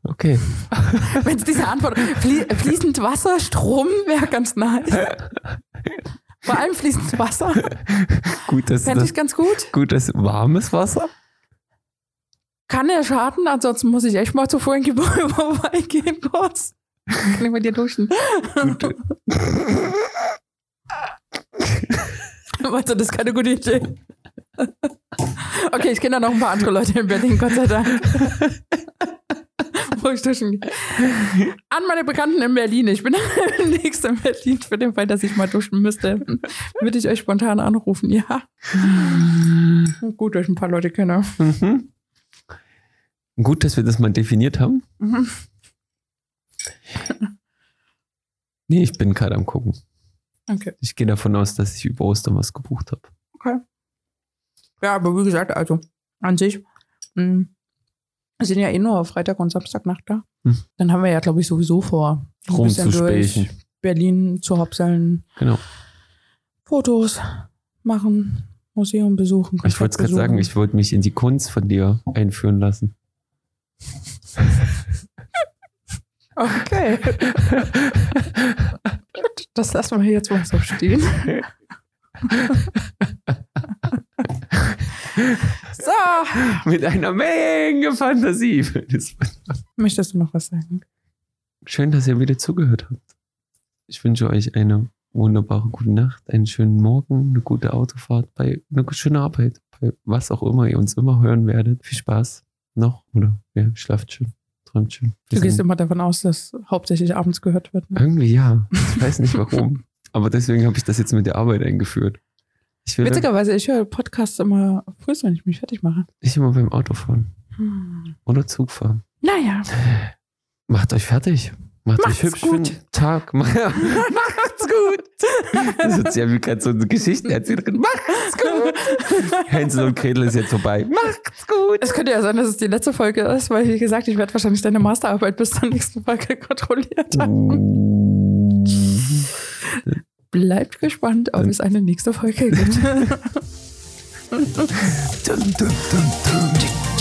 okay. [laughs] Wenn es diese Antwort flie fließend Wasser, Strom wäre ganz nice. Vor allem fließend Wasser Gut, dass, fände ich ganz gut. gut, dass warmes Wasser. Kann ja schaden, ansonsten muss ich echt mal zu Boy vorbeigehen kurz. Kann ich mit dir duschen? Gute. [laughs] [laughs] Meinst du, das ist keine gute Idee? Okay, ich kenne da noch ein paar andere Leute in Berlin, Gott sei Dank. Wo ich duschen gehe. An meine Bekannten in Berlin. Ich bin [laughs] demnächst in Berlin für den Fall, dass ich mal duschen müsste. Würde ich euch spontan anrufen, ja. Gut, dass ich ein paar Leute kenne. Mhm. Gut, dass wir das mal definiert haben. Mhm. Nee, ich bin gerade am gucken. Okay. Ich gehe davon aus, dass ich über Ostern was gebucht habe. Okay. Ja, aber wie gesagt, also an sich, mh, wir sind ja eh nur Freitag und Samstagnacht da. Hm. Dann haben wir ja, glaube ich, sowieso vor, ein bisschen durch. Berlin zu hopseln, Genau. Fotos machen, Museum besuchen. Ich wollte es gerade sagen, ich wollte mich in die Kunst von dir einführen lassen. [laughs] Okay. [laughs] Das lassen wir jetzt mal so stehen. [laughs] so, Mit einer Menge Fantasie. Möchtest du noch was sagen? Schön, dass ihr wieder zugehört habt. Ich wünsche euch eine wunderbare gute Nacht, einen schönen Morgen, eine gute Autofahrt, bei eine schöne Arbeit, bei was auch immer ihr uns immer hören werdet. Viel Spaß noch oder ja, schlaft schön, Wir Du gehst immer davon aus, dass hauptsächlich abends gehört wird. Ne? irgendwie ja. Ich weiß nicht [laughs] warum. Aber deswegen habe ich das jetzt mit der Arbeit eingeführt. Ich will Witzigerweise, ich höre Podcasts immer früh, wenn ich mich fertig mache. ich immer beim Autofahren Hm. oder Zugfahren. Naja, Macht euch fertig. Macht Macht's euch hübsch für gut. den Tag. [laughs] Macht's [laughs] gut. [laughs] Das ist ja wie gerade so eine Geschichte erzählt. Macht's gut. Hänsel und Gretel ist jetzt vorbei. Macht's gut. es könnte ja sein, dass es die letzte Folge ist, weil, wie gesagt, ich werde wahrscheinlich deine Masterarbeit bis zur nächsten Folge [laughs] kontrolliert haben. Bleibt gespannt, ob es eine nächste Folge gibt. [laughs] Dun, dun, dun, dun.